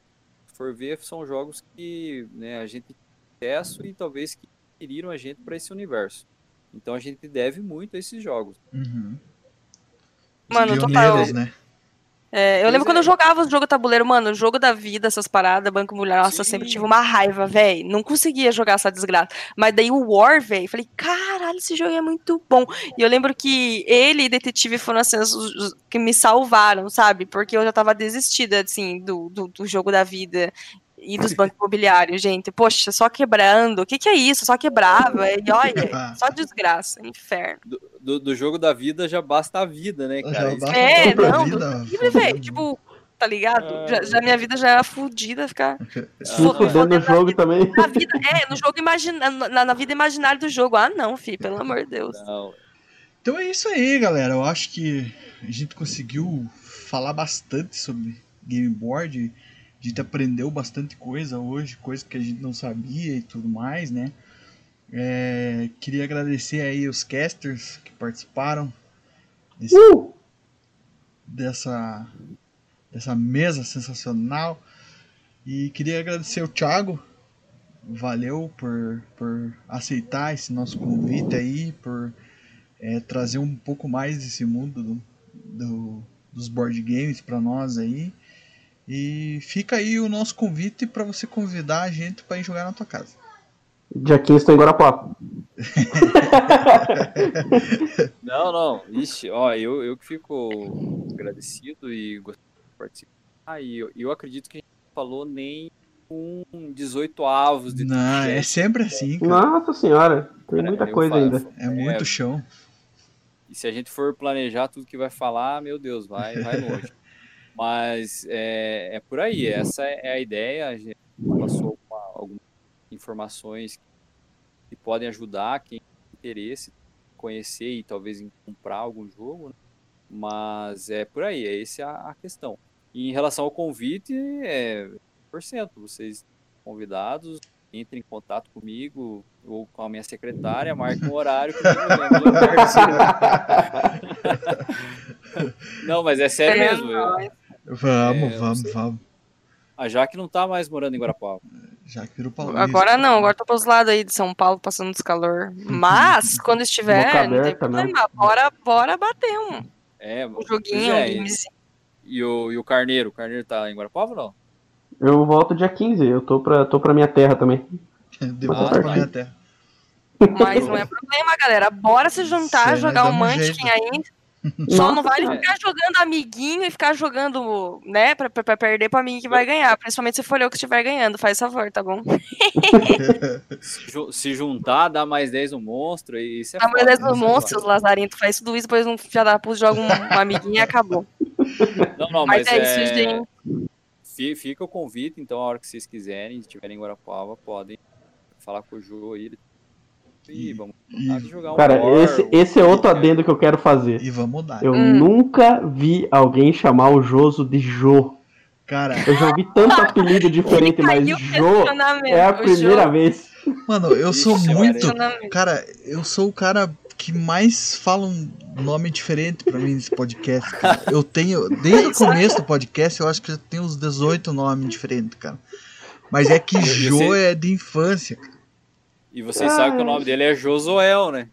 for ver, são jogos que né, a gente tem acesso e talvez que adquiriram a gente para esse universo. Então a gente deve muito a esses jogos. Uhum. Mano, total. Né? É, eu pois lembro é. quando eu jogava o jogo tabuleiro, mano, o jogo da vida, essas paradas, Banco Mulher, nossa, eu sempre tive uma raiva, velho. Não conseguia jogar essa desgraça. Mas daí o War, velho, falei, caralho, esse jogo é muito bom. E eu lembro que ele e Detetive foram assim, os, os, que me salvaram, sabe? Porque eu já tava desistida, assim, do, do, do jogo da vida e dos bancos imobiliários, gente. Poxa, só quebrando. O que, que é isso? Só quebrava. E olha, só desgraça, inferno. Do, do, do, jogo da vida já basta a vida, né, cara? É, não, vida, velho. Tipo, tá ligado? Ah, já, já, minha vida já era fodida, ficar. Fudendo no jogo vida, também. Na vida, é, no jogo imagina, na, na, vida imaginária do jogo. Ah, não, filho, pelo amor de Deus. Não. Então é isso aí, galera. Eu acho que a gente conseguiu falar bastante sobre game board. A gente aprendeu bastante coisa hoje, coisa que a gente não sabia e tudo mais, né? É, queria agradecer aí os casters que participaram desse, uh! dessa, dessa mesa sensacional. E queria agradecer o Thiago. Valeu por, por aceitar esse nosso convite aí, por é, trazer um pouco mais desse mundo do, do dos board games para nós aí. E fica aí o nosso convite para você convidar a gente para ir jogar na tua casa. Dia 15 estou em Guarapó. não, não. Ixi, ó, eu, eu que fico agradecido e gostaria de participar. E eu, eu acredito que a gente não falou nem com 18 avos de Não, é sempre assim, cara. Nossa senhora, tem É, muita coisa falo- ainda. É muito chão. E se a gente for planejar tudo que vai falar, meu Deus, vai, vai longe. Mas é, é por aí, essa é a ideia. A gente passou uma- algumas informações que podem ajudar quem tem interesse conhecer e talvez em comprar algum jogo. né? Mas é por aí, é essa a a questão. E em relação ao convite, é 100%. Vocês convidados, entrem em contato comigo ou com a minha secretária, marquem um horário que. Não, mas é sério É mesmo. eu- nóis. Vamos, É, vamos, vamos. A Jaque não tá mais morando em Guarapava. Já que virou paulista. Agora não, agora tô pros lados aí de São Paulo passando dos calor. Mas, quando estiver, Boca não tem aberta mesmo. problema. Bora, bora bater um, É, um joguinho, é, um e- gamezinho. E o, e o Carneiro? O Carneiro tá em Guarapava ou não? Eu volto dia 15, eu tô pra, tô pra minha terra também. Depois Ah, pra minha terra. Mas não é problema, galera. Bora se juntar, Cê, jogar um Munchkin aí. Só não vale ficar jogando amiguinho e ficar jogando, né, pra, pra, pra perder pra mim que vai ganhar. Principalmente se for eu que estiver ganhando, faz favor, tá bom? Se, ju- juntar, dá mais 10 no monstro, e isso é Tá, mas foda, é né? dos monstros, Lazarento. Faz tudo isso, depois um filho da puta joga um, um amiguinho e acabou. Não, não, Mas, mas, é, é, isso, gente. Fica o convite, então, a hora que vocês quiserem, se estiverem em Guarapava, podem falar com o Jô aí. E vamos E, jogar um Cara, War, esse, esse é outro adendo que eu quero fazer. e vamos dar. Eu Hum. nunca vi alguém chamar o Joso de Jô. Cara, Eu já ouvi tanto apelido diferente, mas Caiu o Jô questionamento, é a primeira vez. mano, eu sou Ixi, muito. Cara, eu sou o cara que mais fala um nome diferente pra mim nesse podcast. Cara. Eu tenho, desde o começo do podcast, eu acho que já tenho uns 18 nomes diferentes, cara. Mas é que Jô é de infância. cara. E vocês sabem que o nome dele é Josuel, né?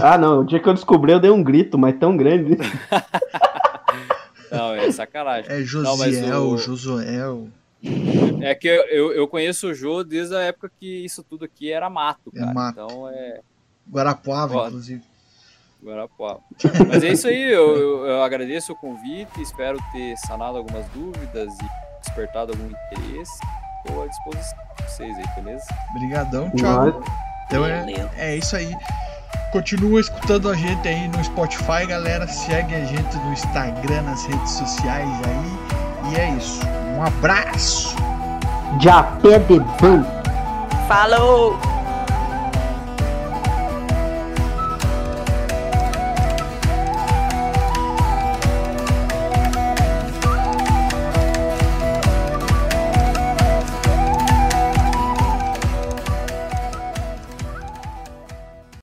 Ah, não. O dia que eu descobri, eu dei um grito, mas tão grande. Não, é sacanagem. É Não, Josiel, o- Josuel. É que eu, eu, eu conheço o Jô desde a época que isso tudo aqui era mato, É cara. mato. Então é Guarapuava, Ó, inclusive. Guarapuava. Mas é isso aí, eu, eu, eu agradeço o convite, espero ter sanado algumas dúvidas e despertado algum interesse. Estou à disposição de vocês aí, beleza? Obrigadão, tchau. Mas, Então é, é isso aí. Continua escutando a gente aí no Spotify, galera. Segue a gente no Instagram, nas redes sociais aí. E é isso. Um abraço! de a pé de. Falou!